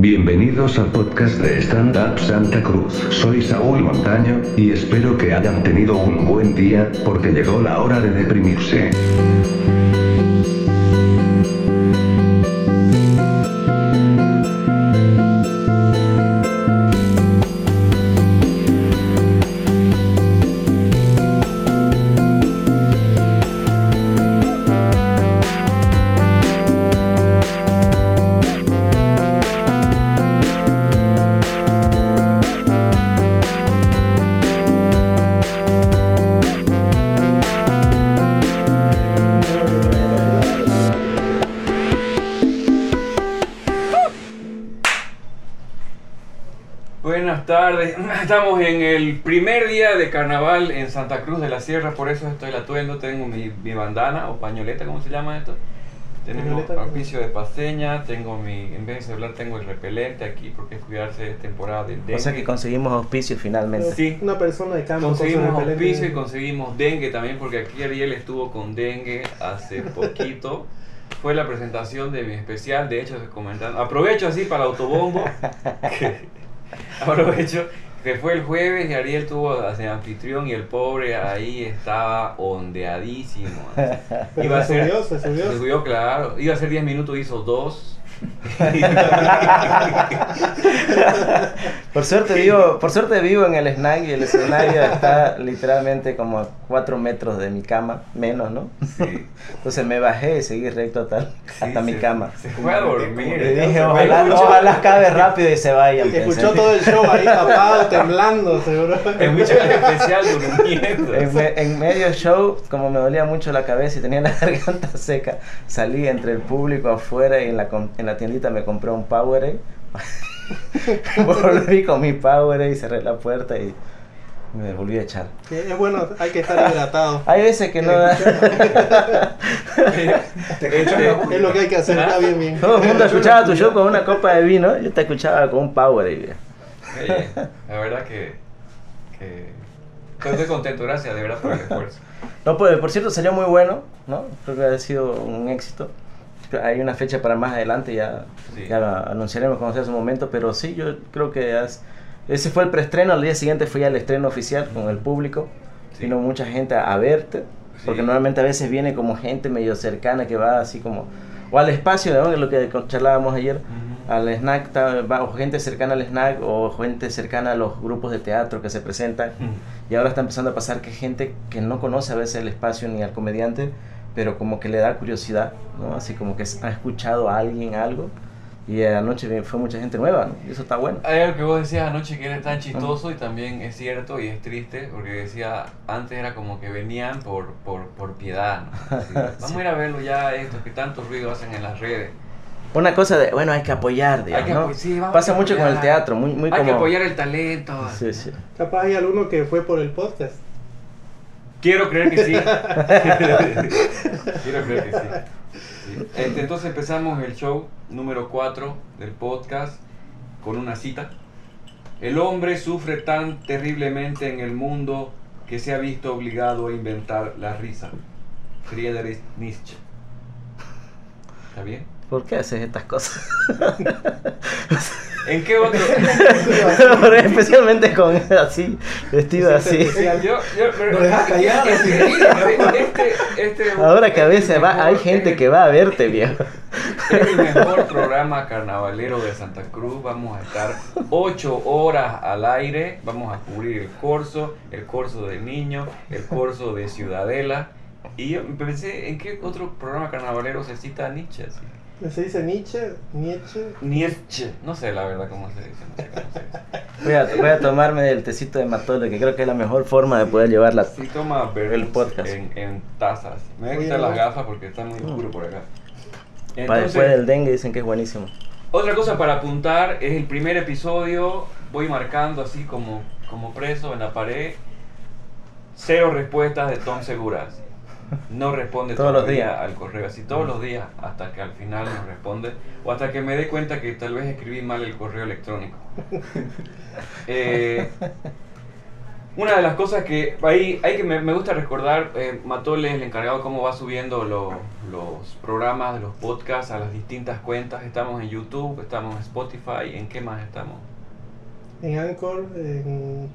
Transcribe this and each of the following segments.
Bienvenidos al podcast de Stand Up Santa Cruz. Soy Saúl Montaño, y espero que hayan tenido un buen día, porque llegó la hora de deprimirse. En el primer día de carnaval en Santa Cruz de la Sierra, por eso estoy atuendo, tengo mi, mi bandana o pañoleta, ¿cómo se llama esto? Tenemos Pañoleta. auspicio de paseña, tengo mi, en vez de celular tengo el repelente aquí porque es cuidarse es temporada de dengue. O sea que conseguimos auspicio finalmente. Sí. Una persona de con su Conseguimos repelente. auspicio y conseguimos dengue también porque aquí Ariel estuvo con dengue hace poquito. Fue la presentación de mi especial, de hecho, comentando. Aprovecho así para el autobombo. que- aprovecho que fue el jueves y Ariel tuvo de anfitrión y el pobre ahí estaba ondeadísimo. Iba a Se ser, subió, se subió. se subió, claro. Iba a ser 10 minutos, hizo 2. Por suerte vivo, por suerte vivo en el snack y el escenario está literalmente como 4 metros de mi cama, menos, ¿no? Sí. Entonces me bajé y seguí recto hasta, hasta Sí, mi se- cama. Se fue a dormir. Y dije, ojalá, escuchó- ojalá acabe rápido y se vayan. pensé. Escuchó todo el show ahí tapado, temblando, seguro. En mi charla especial durmiendo. En, me- en medio show, como me dolía mucho la cabeza y tenía la garganta seca, salí entre el público afuera y en la, com- en la tiendita me compré un Powerade. Volví con mi Powerade y cerré la puerta y me volví a echar. Es bueno, hay que estar hidratado. Hay veces que no da. Es lo que hay que hacer, está bien, bien. Todo el mundo escuchaba tu show con una copa de vino, yo te escuchaba con un viejo. Oye, la verdad que, que estoy contento, gracias de verdad por el esfuerzo. No, pues, por cierto, salió muy bueno, ¿no? Creo que ha sido un éxito. Hay una fecha para más adelante, ya, Sí. ya la anunciaremos cuando sea su momento, pero sí, yo creo que has- ese fue el preestreno, al día siguiente fue ya el estreno oficial con el público. Sí. Vino mucha gente a, a verte, porque normalmente a veces viene como gente medio cercana que va así como, o al espacio, ¿no? Lo que charlábamos ayer, al snack, va, o gente cercana al snack, o gente cercana a los grupos de teatro que se presentan. Y ahora está empezando a pasar que gente que no conoce a veces el espacio ni al comediante, pero como que le da curiosidad, ¿no? Así como que ha escuchado a alguien algo. Y anoche fue mucha gente nueva, ¿no? Y eso está bueno. Hay algo que vos decías anoche que era tan chistoso y también es cierto y es triste porque decía, antes era como que venían por, por, por piedad, ¿no? Así, Vamos a ir a verlo ya, estos que tanto ruido hacen en las redes. Una cosa de, bueno, hay que apoyar, digamos, que ¿no? apo- sí, vamos Pasa mucho con el teatro, muy, muy Hay como... que apoyar el talento. Sí, sí. Capaz hay alguno que fue por el podcast. Quiero creer que sí. Quiero creer que sí. Este, entonces empezamos el show número 4 del podcast con una cita. El hombre sufre tan terriblemente en el mundo que se ha visto obligado a inventar la risa. Friedrich Nietzsche. ¿Está bien? ¿Por qué haces estas cosas? ¿En qué otro? Especialmente con así, vestido así. Yo, yo, callar, este, este, este- Ahora que a veces este va, hay gente este- que va a verte, viejo. Es el mejor programa carnavalero de Santa Cruz. Vamos a estar ocho horas al aire. Vamos a cubrir el corso, el corso de niño, el corso de Ciudadela. Y yo pensé, ¿en qué otro programa carnavalero se cita a Nietzsche? así? Se dice Nietzsche, Nietzsche. Nietzsche. No sé la verdad cómo se dice. No sé cómo se dice. Voy a, voy a tomarme el tecito de Matole, que creo que es la mejor forma de poder llevarla. Sí, toma El podcast. En, en tazas. Me voy a quitar las gafas porque está muy oscuro por acá. Para después del dengue dicen que es buenísimo. Otra cosa para apuntar es el primer episodio. Voy marcando así como, como preso en la pared. Cero respuestas de Tom Seguras. No responde Todos los todavía días. al correo. Así todos los días hasta que al final nos responde. O hasta que me dé cuenta que tal vez escribí mal el correo electrónico. Eh, Una de las cosas que ahí hay que me, me gusta recordar, eh, Matole es el encargado cómo va subiendo lo- los programas de los podcasts a las distintas cuentas. Estamos en YouTube, estamos en Spotify, ¿en qué más estamos? En Anchor, en...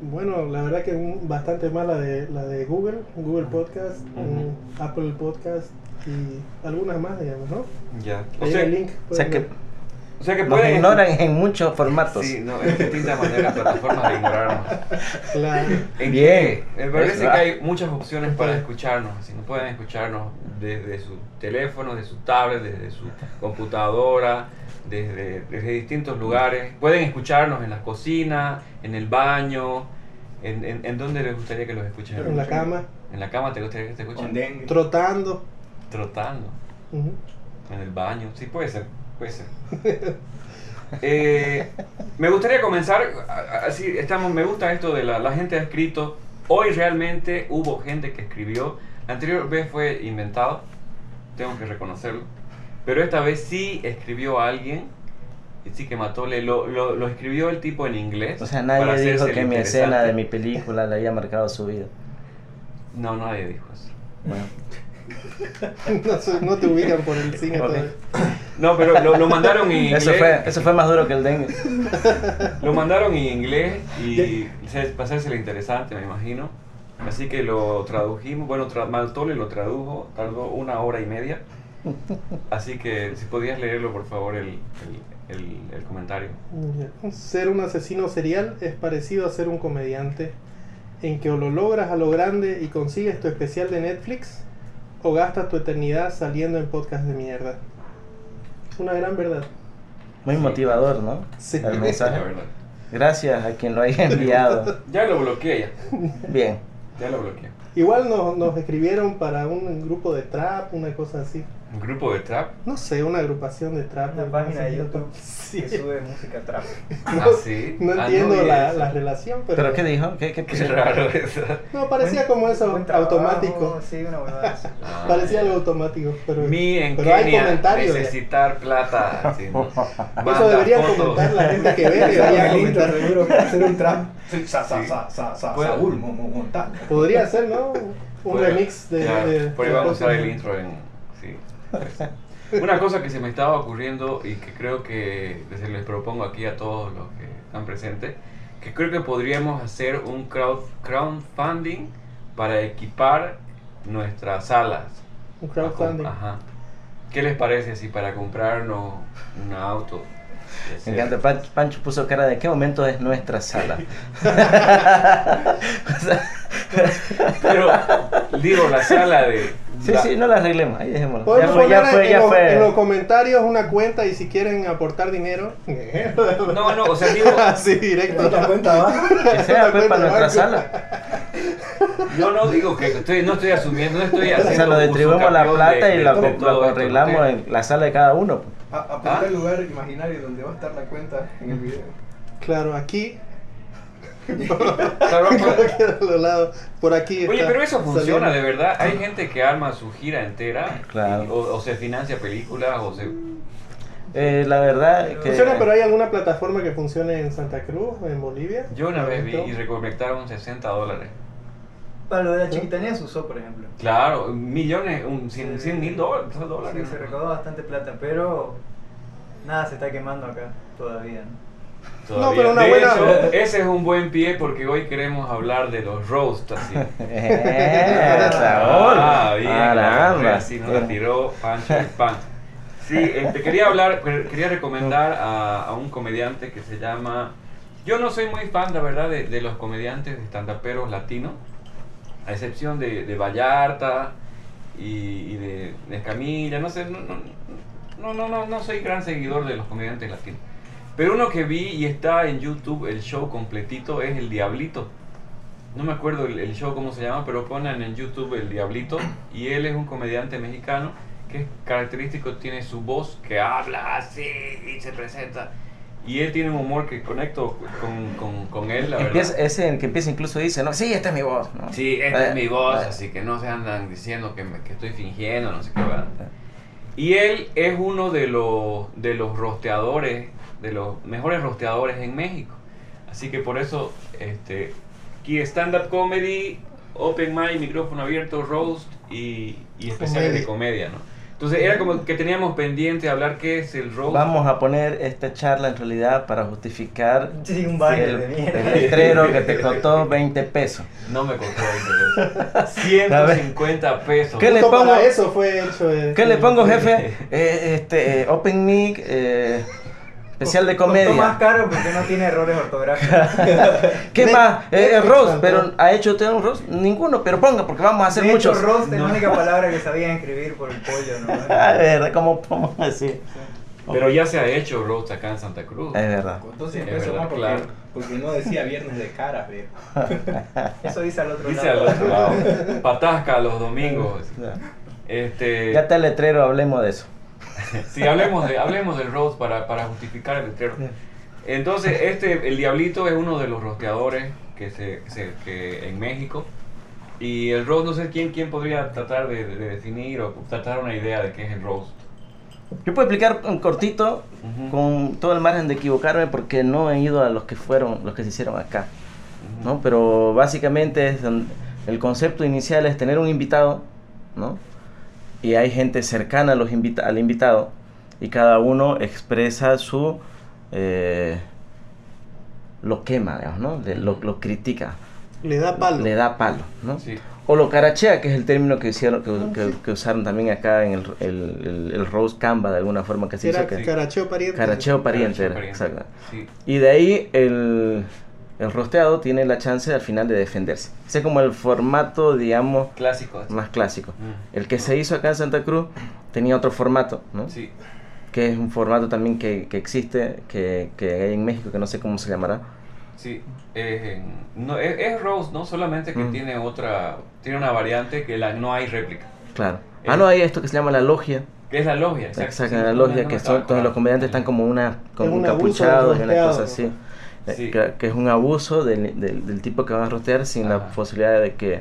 Bueno, la verdad que un- bastante más la de, la de Google, Google Podcast, en Apple Podcast y algunas más, digamos, ¿no? Ya. O sea, el link. O sea que. O sea que nos pueden ignoran en muchos formatos. Sí, no, es distintas maneras, plataformas de ignorarnos. Claro. En Bien. que me parece Eso. que hay muchas opciones para escucharnos. Así no pueden escucharnos desde su teléfono, desde su tablet, desde su computadora, desde, desde distintos lugares. Pueden escucharnos en la cocina, en el baño. ¿En, en, en dónde les gustaría que los escuchen? En la cama, ¿En la cama te gustaría que te escuchen? Trotando. Trotando. Ujú. En el baño, sí, puede ser, puede ser. Eh, me gustaría comenzar, a- a- así estamos, me gusta esto de la, la gente ha escrito, hoy realmente hubo gente que escribió, la anterior vez fue inventado, tengo que reconocerlo, pero esta vez sí escribió alguien, y sí que Matole, lo, lo, lo escribió el tipo en inglés. O sea, nadie dijo que mi escena de mi película le haya marcado su vida. No, nadie dijo eso. Bueno, No, te ubican por el cine todavía. No, pero lo, lo mandaron en inglés. eso fue, eso fue más duro que el dengue. Lo mandaron en inglés y se- para hacerse interesante, me imagino. Así que lo tradujimos. Bueno, tra Maltole lo tradujo, tardó una hora y media. Así que si podías leerlo, por favor, el, el, el- el comentario. Ser un asesino serial es parecido a ser un comediante, en que o lo logras a lo grande y consigues tu especial de Netflix, o gastas tu eternidad saliendo en podcast de mierda. Una gran verdad. Muy Sí. motivador, ¿no? Sí. El mensaje. verdad. Gracias a quien lo haya enviado. Ya lo bloqueé, ya. Bien. Ya lo bloqueé. Igual nos, nos escribieron para un grupo de trap, una cosa así. Un grupo de trap. No sé, una agrupación de trap. Una no página de no- YouTube Sí. que sube música trap. Ah, sí. No Ah, entiendo la, la relación, pero... ¿Pero qué dijo? ¿Qué, qué, Qué raro eso. No, parecía como eso, trabajo, automático. Sí, una así. Ah. Parecía algo automático, pero... Mi en pero hay comentarios. ya. necesitar plata. sí, ¿no? Eso debería fotos. comentar la gente que ve, debería comentar. seguro, hacer un trap. Sa, sa, Sí. sa, sa, sa, Puedo- Saúl Mo- Mo- Montal. Podría ser, ¿no? Un Puede- remix de... por ahí de vamos a cosas. usar el intro en. Sí. Una cosa que se me estaba ocurriendo y que creo que se les propongo aquí a todos los que están presentes, que creo que podríamos hacer un crowd, crowdfunding para equipar nuestras salas. Un crowdfunding. Ajá. ¿Qué les parece si para comprarnos un auto? Me encanta. Pancho, Pancho puso cara de qué momento es nuestra sala. O Pero digo, la sala de... sí, la- sí, no la arreglemos. Ahí dejémoslo. Ya fue, ya fue, en, ya los, en los fue. comentarios una cuenta y si quieren aportar dinero... No, no, o sea, digo... Así, directo. ¿Te das cuenta, va? Que sea pues, para nuestra banco. Sala. Yo no digo que estoy, no estoy asumiendo, no estoy O haciendo sea, lo distribuimos la plata de- y de- lo, arreglamos en la sala de cada uno. pues. A- Apunta ¿Ah? el lugar imaginario donde va a estar la cuenta en el video. Claro, aquí... Claro. Por aquí Oye, está pero eso funciona saliendo. de verdad. Hay gente que arma su gira entera Claro. y- o, o se financia películas o se... Eh, la verdad que... Funciona, pero hay alguna plataforma que funcione en Santa Cruz, en Bolivia. Yo una vez vi y recolectaron 60 dólares. Para lo de la chiquitanía se usó, por ejemplo. Claro, millones, un 100, 100 mil dólares. dólares. Sí, se recaudó bastante plata, pero nada se está quemando acá todavía. ¿no? Todavía. No, pero una de buena- hecho, ese es un buen pie porque hoy queremos hablar de los roasts así. Eh. Ah, bien, Caramba. así nos la tiró Pancho el pan. Sí, este, quería hablar, quería recomendar a, a un comediante que se llama. Yo no soy muy fan, la verdad, de, de los comediantes de estandaperos latinos, a excepción de, de Vallarta y, de, de Escamilla, no sé, no, no, no, no, no, no soy gran seguidor de los comediantes latinos. Pero uno que vi y está en YouTube, el show completito, es El Diablito. No me acuerdo el, el show cómo se llama, pero ponen en YouTube El Diablito. Y él es un comediante mexicano que es característico, tiene su voz que habla así y se presenta. Y él tiene un humor que conecto con, con, con él, la verdad. Empieza, ese el que empieza incluso dice, no, sí, esta es mi voz. ¿no? Sí, esta Eh, es mi voz, eh. así que no se andan diciendo que, me- que estoy fingiendo, no sé qué. ¿verdad? Y él es uno de los, de los rosteadores, de los mejores rosteadores en México. Así que por eso, este, aquí stand-up comedy, open mic, micrófono abierto, roast y, y especiales de comedia, ¿no? Entonces era como que teníamos pendiente hablar qué es el roast. Vamos a poner esta charla en realidad para justificar Sí, un baile el, de mierda. el letrero que te costó 20 pesos. No me costó 20 pesos. 150 pesos. ¿Qué le pongo? eso fue hecho. ¿Qué le pongo, jefe? Eh, este, eh, Open Mic, eh, especial de Costó más comedia. caro porque no tiene errores ortográficos. ¿Qué más? Eh, eh, Ross, pero ¿ha hecho usted un Ross? Ninguno, pero ponga, porque vamos a hacer de hecho, muchos. roast es No. la única palabra que sabía escribir por el pollo, ¿no? Ah, es verdad, ¿cómo podemos decir? Pero ya se ha hecho roast acá en Santa Cruz. Es verdad. 100 Es verdad, más porque, claro. porque no decía viernes de caras, viejo. Eso dice al otro Dice al lado. otro lado. Patasca los domingos. Este, Ya está el letrero, hablemos de eso. Sí, hablemos, de, hablemos del roast para, para justificar el letrero. Entonces, este, el Diablito es uno de los rosteadores que se, se- que en México. Y el roast, no sé quién, quién podría tratar de, de definir o tratar una idea de qué es el roast. Yo puedo explicar un cortito, Ujú. con todo el margen de equivocarme, porque no he ido a los que fueron, los que se hicieron acá. ¿no? Pero básicamente es el concepto inicial es tener un invitado, ¿no? Y hay gente cercana a los invita- al invitado y cada uno expresa su... eh, lo quema, digamos, ¿no? Le- lo, lo critica, Le da palo. le da palo, ¿no? Sí. O lo carachea, que es el término que, hicieron, que, Ah, que- sí. que usaron también acá en el, el, el, el Rose Canva, de alguna forma que se Era hizo. Que, caracheo pariente. Caracheo pariente, era, Pariente. exacto. Sí. Y de ahí el, el rosteado tiene la chance al final de defenderse. Ese es como el formato, digamos, Clásico. más clásico. Mm. El que se hizo acá en Santa Cruz tenía otro formato, ¿no? Sí. Que es un formato también que, que existe, que, que hay en México, que no sé cómo se llamará. Sí, eh, no, es, es Rose, ¿no? Solamente que Mm. tiene otra, tiene una variante que la, no hay réplica. Claro. Eh. Ah, no, hay esto que se llama la logia. Que es la logia, exacto. Exacto, Sí, la logia, no que son, todos los comediantes están como una, como Es un abuso encapuchados y una cosa así. Eh, Sí. Que, que es un abuso del, del, del tipo que van a rostear sin la Ajá. posibilidad de que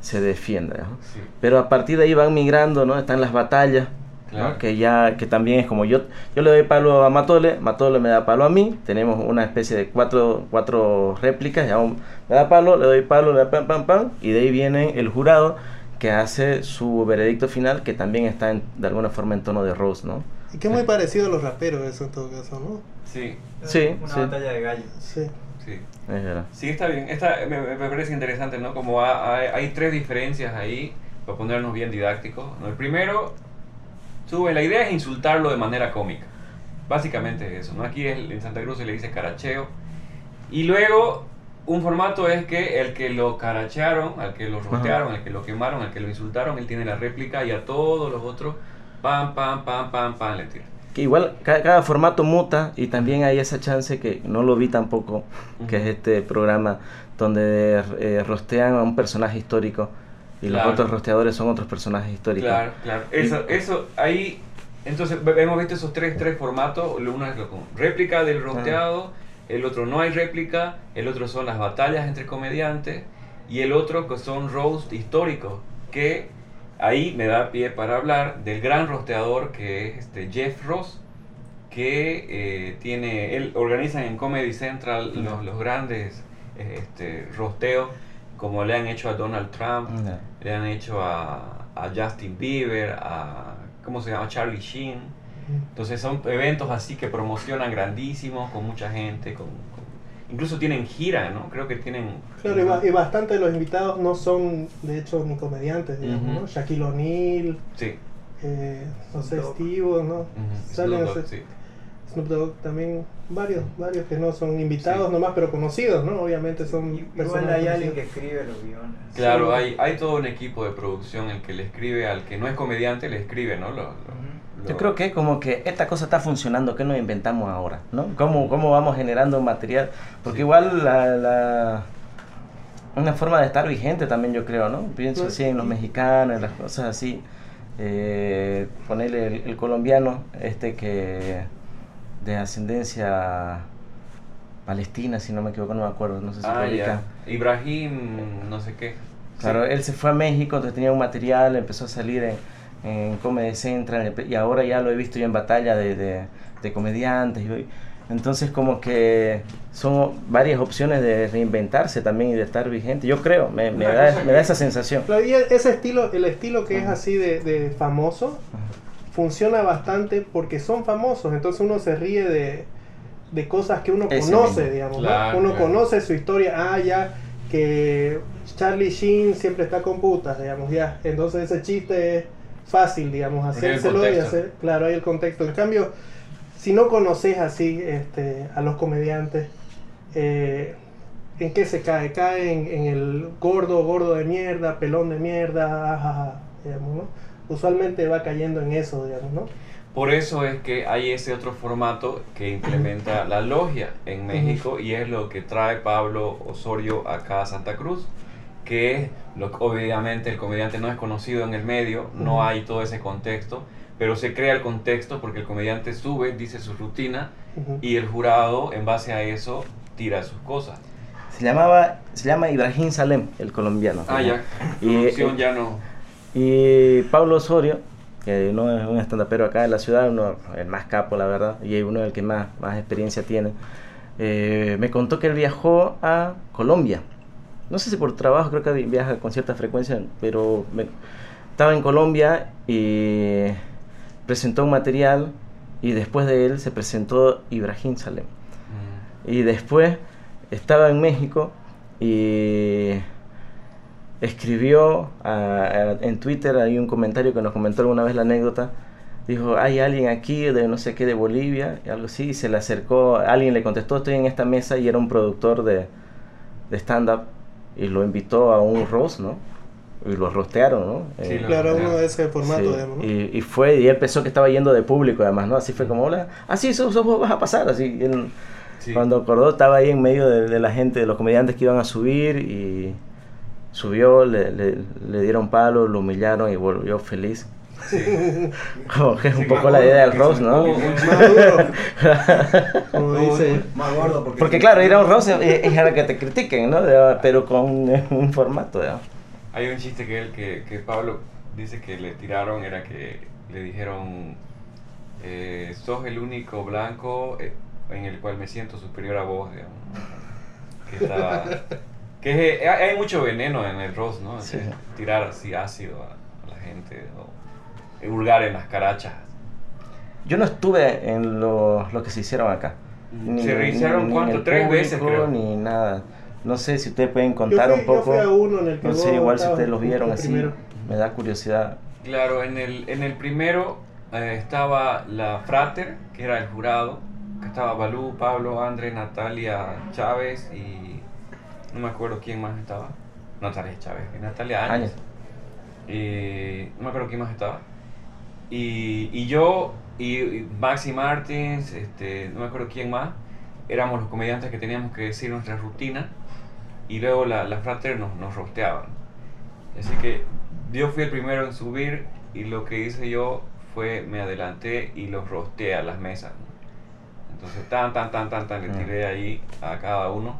se defienda. ¿no? Sí, Pero a partir de ahí van migrando, ¿no? Están las batallas, ¿no? claro. Que ya, que también es como yo, yo le doy palo a Matole, Matole me da palo a mí, tenemos una especie de cuatro, cuatro réplicas, ya un- me da palo, le doy palo, le da pam, pam, pam, y de ahí viene el jurado que hace su veredicto final, que también está en- de alguna forma en tono de Rose, ¿no? Y que es muy parecido a los raperos eso en todo caso, ¿no? Sí, Sí, Una sí. batalla de gallos. Sí. sí. Es verdad. Sí, está bien. Esta, me, parece interesante, ¿no? Como ha- hay, hay tres diferencias ahí, para ponernos bien didácticos. ¿no? El primero, sube, la idea es insultarlo de manera cómica. Básicamente es eso, ¿no? Aquí es- en Santa Cruz se le dice caracheo. Y luego, un formato es que el que lo carachearon, al que lo rostearon, al que lo quemaron, al que lo insultaron, él tiene la réplica y a todos los otros, pam, pam, pam, pam, pam, le tiran. Que igual ca- cada, formato muta y también hay esa chance que no lo vi tampoco, que es este programa donde eh, rostean a un personaje histórico y Claro. los otros rosteadores son otros personajes históricos. Claro, claro. Eso, eso, ahí, entonces hemos visto esos tres, tres formatos. Uno es lo con réplica del rosteado, el otro no hay réplica, el otro son las batallas entre comediantes y el otro que son roast históricos, que ahí me da pie para hablar del gran rosteador que es este Jeff Ross, que eh, tiene, él organiza en Comedy Central los, los grandes eh, este, rosteos, como le han hecho a Donald Trump, Ya. le han hecho a, a Justin Bieber, a ¿cómo se llama? Charlie Sheen. Entonces son eventos así que promocionan grandísimos, con mucha gente, con, con- incluso tienen gira, ¿no? Creo que tienen... Claro, y, ba- y bastante de los invitados no son, de hecho, ni comediantes, digamos, Ujú. ¿no? Shaquille O'Neal, Sí. eh, no sé. Steve, ¿no? ujú, Salen Snoop Dogg, sí. Snoop Dogg también, varios, varios que no son invitados Sí. nomás, pero conocidos, ¿no? Obviamente son Igual personas hay alguien que escribe los guiones. Claro, Sí. hay, hay todo un equipo de producción el que le escribe al que no es comediante, le escribe, ¿no? Lo- lo- Ujú. Yo creo que como que esta cosa está funcionando, ¿qué nos inventamos ahora? ¿no? ¿Cómo, cómo vamos generando material? Porque Sí. igual la, la- una forma de estar vigente también yo creo, ¿no? Pienso Pues, así en los mexicanos, en las cosas así. Eh, ponerle el, el colombiano, este que de ascendencia palestina, si no me equivoco, no me acuerdo, no sé si Ah. Ibrahim, no sé qué. Claro, Sí. él se fue a México, entonces tenía un material, empezó a salir en, en Comedy Central y ahora ya lo he visto yo en batalla de, de, de comediantes. Y, Entonces como que son varias opciones de reinventarse también y de estar vigente. Yo creo, me, da, me da esa sensación. Ese estilo, el estilo que es así de, de famoso, funciona bastante porque son famosos. Entonces uno se ríe de, de cosas que uno Ese conoce, mismo. digamos. Uno claro. conoce su historia. Ah, ya, que Charlie Sheen siempre está con putas, digamos, ya. Entonces ese chiste es fácil, digamos, hacérselo y hacer. Claro, hay el contexto. En cambio, si no conoces así este, a los comediantes, eh, ¿en qué se cae? Cae en, en el gordo, gordo de mierda, pelón de mierda, ajaja, digamos, ¿no? Usualmente va cayendo en eso, digamos, ¿no? Por eso es que hay ese otro formato que implementa la logia en México y es lo que trae Pablo Osorio acá a Santa Cruz, que es lo obviamente el comediante no es conocido en el medio, no hay todo ese contexto, pero se crea el contexto porque el comediante sube, dice su rutina y el jurado en base a eso tira sus cosas. Se llamaba, se llama Ibrahim Salem, el colombiano. Ah, ya. Y- Producción ya no. Y Pablo Osorio, que no es un estandapero acá en la ciudad, uno, el más capo, la verdad, y uno del que más, más experiencia tiene, eh, me contó que él viajó a Colombia. No sé si por trabajo, creo que vi- viaja con cierta frecuencia, pero me- estaba en Colombia y presentó un material y después de él se presentó Ibrahim Salem. Mm. Y después estaba en México y escribió a- a- en Twitter, hay un comentario que nos comentó alguna vez la anécdota. Dijo, hay alguien aquí de no sé qué, de Bolivia, y algo así, y se le acercó, alguien le contestó, estoy en esta mesa, y era un productor de, de stand-up, y lo invitó a un roast, ¿no? Y lo rostearon, ¿no? Sí, Eh, Claro, uno de ese formato, Sí, digamos, ¿no? y, y fue, y él pensó que estaba yendo de público además, ¿no? Así fue como, hola, así sos, sos vos vas a pasar, así. y él, Sí. Cuando acordó estaba ahí en medio de, de la gente, de los comediantes que iban a subir y subió, le, le, le dieron palo, lo humillaron y volvió feliz. Como que es un Sí, poco la idea del roast, ¿no? Como dice. Más gordo porque... Porque claro, ir a un roast es, es para que te critiquen, ¿no? De- Pero con eh, un formato, ¿no? Hay un chiste que, él, que, que Pablo dice que le tiraron, era que le dijeron, eh, sos el único blanco eh, en el cual me siento superior a vos, digamos. Que, estaba- que es- hay hay mucho veneno en el roast, ¿no? Sí. Tirar así ácido a, gente, o hurgar en las carachas. Yo no estuve en lo, lo que se hicieron acá. ¿Se realizaron en cuánto? Tres veces, público, creo. Ni nada. No sé si ustedes pueden contar fui, un poco. yo fui a uno en el que No sé, igual si ustedes los vieron así, primero. me da curiosidad. Claro, en el, en el primero eh, estaba la Frater, que era el jurado, que estaba Balú, Pablo, André, Natalia Chávez y no me acuerdo quién más estaba. Natalia Chávez, y Natalia Áñez. Áñez. Y no me acuerdo quién más estaba. Y, y yo y, y Maxi Martins, este, no me acuerdo quién más, éramos los comediantes que teníamos que decir nuestra rutina y luego la, la Frater nos, nos rosteaban. Así que yo fui el primero en subir y lo que hice yo fue me adelanté y los rosteé a las mesas. Entonces tan, tan, tan, tan, tan, le Mm. tiré ahí a cada uno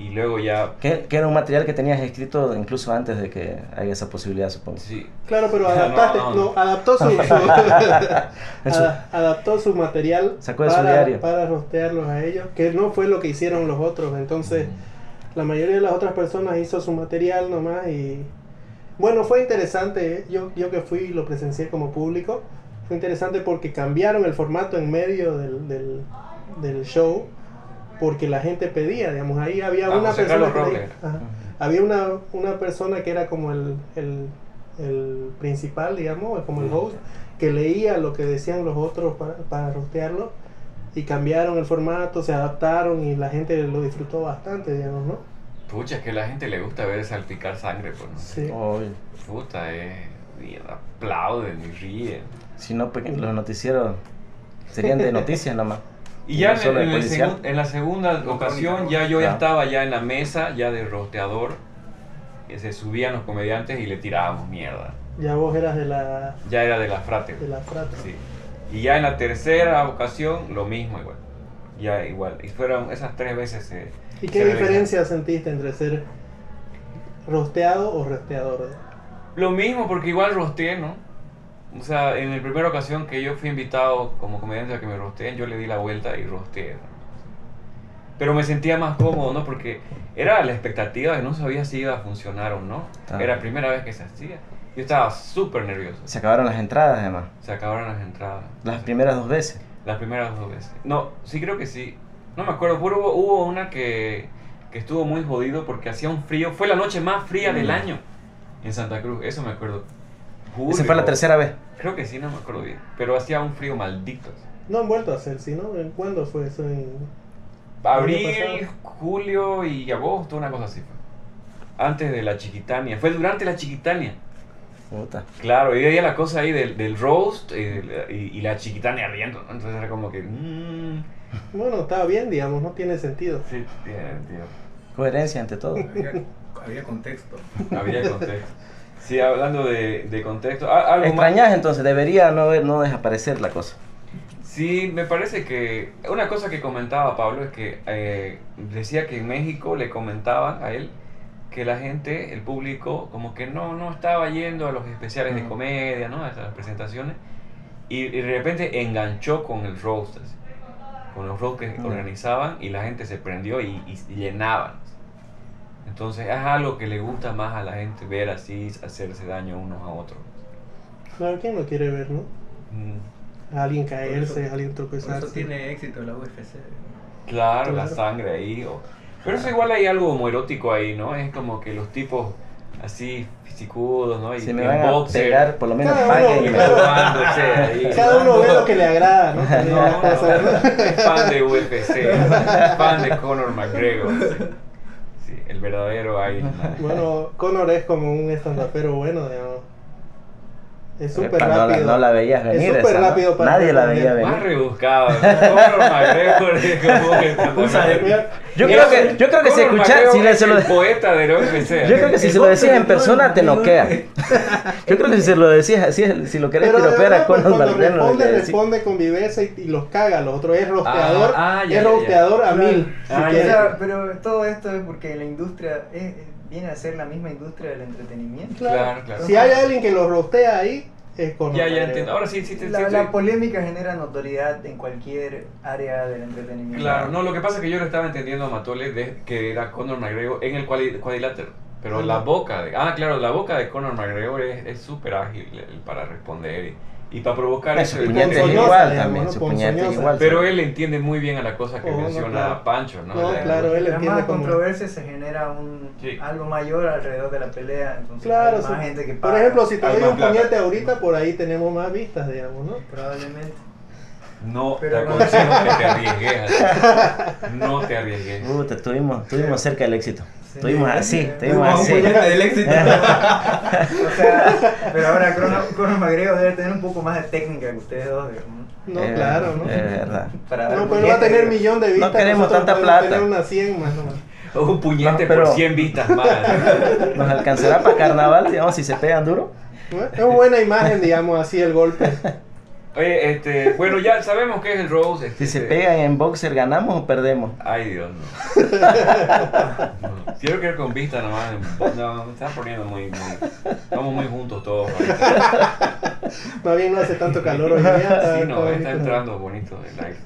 y luego ya... Que, que era un material que tenías escrito incluso antes de que haya esa posibilidad, supongo. Sí, Claro, pero No, adaptaste, no, no, no. adaptó su, su- ada- adaptó su material Sacó de su para, diario. para rostearlos a ellos, que no fue lo que hicieron los otros. Entonces, la mayoría de las otras personas hizo su material nomás y bueno, fue interesante. ¿eh? Yo, yo que fui y lo presencié como público, fue interesante porque cambiaron el formato en medio del, del, del show porque la gente pedía, digamos, ahí había Ah, una persona que- ajá. había una, una persona que era como el, el, el principal, digamos, como el host, que leía lo que decían los otros para, para rostearlo y cambiaron el formato, se adaptaron y la gente lo disfrutó bastante, digamos, ¿no? Pucha, es que a la gente le gusta ver salpicar sangre, pues, ¿no? Sí. Obvio. Puta, eh, y aplauden y ríen. Si no, pues, los noticieros serían de noticias nomás. Y ya en, en el segun- en la segunda ocasión, ya yo ya Ah. estaba ya en la mesa, ya de rosteador, que se subían los comediantes y le tirábamos mierda. Ya vos eras de la, Ya era de la frate. de la frata. Sí. Y ya en la tercera ocasión, lo mismo igual. Ya igual. Y fueron esas tres veces. eh, ¿Y qué diferencia sentiste entre ser rosteado o rosteador? Lo mismo, porque igual rosteé, ¿no? O sea, en la primera ocasión que yo fui invitado como comediante a que me rosteen, yo le di la vuelta y rosteé. Pero me sentía más cómodo, ¿no? Porque era la expectativa de no sabía si iba a funcionar o no. Era la primera vez que se hacía. Yo estaba súper nervioso. Se acabaron las entradas además. Se acabaron las entradas. Las primeras dos veces. Las primeras dos veces. No, sí creo que sí. No me acuerdo, pero hubo, hubo una que, que estuvo muy jodido porque hacía un frío. Fue la noche más fría del Mm. año en Santa Cruz, eso me acuerdo. Esa fue la Julio. tercera vez. Creo que sí, no me acuerdo bien. Pero hacía un frío maldito. No han vuelto a hacer, ¿sí? ¿no? ¿En ¿Cuándo fue eso? En- Abril, julio y agosto, una cosa así fue. Antes de la chiquitania. Fue durante la chiquitania. Puta. Claro, y había la cosa ahí del, del roast eh, y, y la chiquitania riendo. Entonces era como que... mm, Bueno, estaba bien, digamos, no tiene sentido. sí, tiene sentido. Coherencia ante todo. Había, había contexto. Había contexto. Sí, hablando de, de contexto. Algo más. Extrañas entonces, debería no, no desaparecer la cosa. Sí, me parece que una cosa que comentaba Pablo es que eh, decía que en México le comentaban a él que la gente, el público, como que no, no estaba yendo a los especiales de comedia, ¿no? A estas presentaciones. Y, y de repente enganchó con el roast, así, con los roast que organizaban y la gente se prendió y, y llenaban. Entonces es algo que le gusta más a la gente ver así, hacerse daño unos a otros. Claro, ¿quién no quiere ver, no? Mm. A alguien caerse, eso- a alguien Por tropezarse. eso tiene éxito la UFC. Claro, la Claro. sangre ahí. o- Pero eso igual hay algo como erótico ahí, ¿no? Es como que los tipos así fisicudos, ¿no? Y Si me van a pegar, por lo menos Cada paguen uno- y jugándose ahí. Cada uno ve lo que le agrada, ¿no? No, no, es fan de UFC, fan de Conor McGregor. Verdadero ahí. Bueno, Conor es como un estandapero bueno, digamos. Es súper Epa, no la- rápido. no la veías Es venir súper esa, ¿no? rápido para Nadie la veía Más venir. rebuscado. es que de- mira, Yo creo que, yo creo que si McGregor si le- es se lo, poeta del UFC. yo creo que si El se lo decías en persona te no, noquea. no. Yo creo que si se lo decías así, si lo querés de verdad, a pues, Conor cuando McGregor, responde, responde con viveza y, y los caga. Los otros es rosteador, Ah, ah, ya, es ya, ya. rosteador a mil. Ah, sea, pero todo esto es porque la industria es- viene a ser la misma industria del entretenimiento. Claro, claro. Si hay alguien que lo rostea ahí, es Conor. Ya, ya entiendo. Ahora sí, sí, sí. La, sí, la polémica genera notoriedad en cualquier área del entretenimiento. Claro, no, lo que pasa es que yo lo estaba entendiendo a Matole de que era Conor McGregor en el cuadri- cuadrilátero. Pero la boca de. Ah, claro, la boca de Conor McGregor es es súper ágil para responder y, y para provocar eso. su el puñete es igual también, ¿no? su puñete es igual. Pero él entiende muy bien a la cosa que Oh, no, menciona claro. Pancho, ¿no? No, La- claro, él entiende más como- controversia se genera un, Sí. algo mayor alrededor de la pelea, entonces Claro, hay más sí. gente que Por paga, ejemplo, si te doy un plata. puñete ahorita, por ahí tenemos más vistas, digamos, ¿no? probablemente. No Pero te no- aconsejo que te arriesgues. No te arriesgues. Puta, estuvimos, estuvimos cerca del éxito. Sí. Estuvimos así, Sí. estuvimos así. puñete del éxito. O sea, pero ahora Conor, Conor McGregor debe tener un poco más de técnica que ustedes dos, digamos. No, Eh, claro, ¿no? Es verdad. Para No, pero va a tener millón de vistas. queremos nosotros tanta plata. tener unas 100 más nomás. Un puñete No, pero- por 100 vistas más. ¿Nos alcanzará para carnaval, digamos, si se pegan duro? ¿no? Es buena imagen, digamos, así el golpe. Oye, este, bueno, ya sabemos qué es el Rose. Si este, se pegan en boxer, ¿ganamos o perdemos? Ay, Dios, no. No, Quiero que con vista nomás. No, me estás poniendo muy, muy. Estamos muy juntos todos. ahorita. Más bien no hace tanto calor hoy día. está- Sí, está no, bonito. está entrando bonito el aire.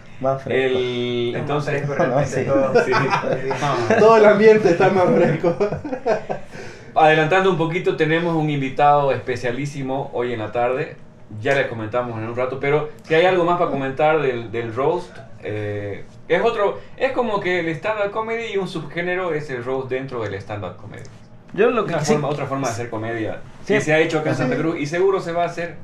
Más fresco. El, Entonces, entonces, realmente sí. todo. sí. Todo el ambiente está más fresco. Adelantando un poquito, tenemos un invitado especialísimo hoy en la tarde. Ya le comentamos en un rato, pero si hay algo más para comentar del, del roast, eh, es otro, es como que el stand-up comedy y un subgénero es el roast dentro del stand-up comedy. Yo lo que Una sí- forma, otra forma de hacer comedia Sí. que se ha hecho acá en Sí. Santa Cruz y seguro se va a hacer.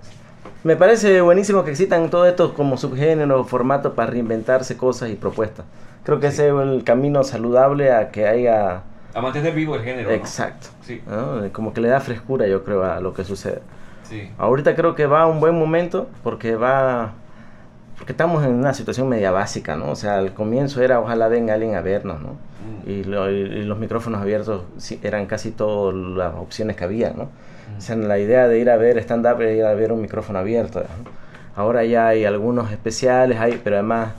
me parece buenísimo que existan todos estos como subgéneros, formatos para reinventarse cosas y propuestas. Creo que ese es el camino saludable a que haya... A mantener vivo el género. ¿no? Exacto. Sí, ¿no? Como que le da frescura, yo creo, a lo que sucede. Sí. Ahorita creo que va a un buen momento porque va... Porque estamos en una situación media básica, ¿no? O sea, al comienzo era ojalá venga alguien a vernos, ¿no? Mm. Y, lo- y los micrófonos abiertos eran casi todas las opciones que había, ¿no? O sea, la idea de ir a ver stand-up era ir a ver un micrófono abierto. ¿no? Ahora ya hay algunos especiales, hay, pero además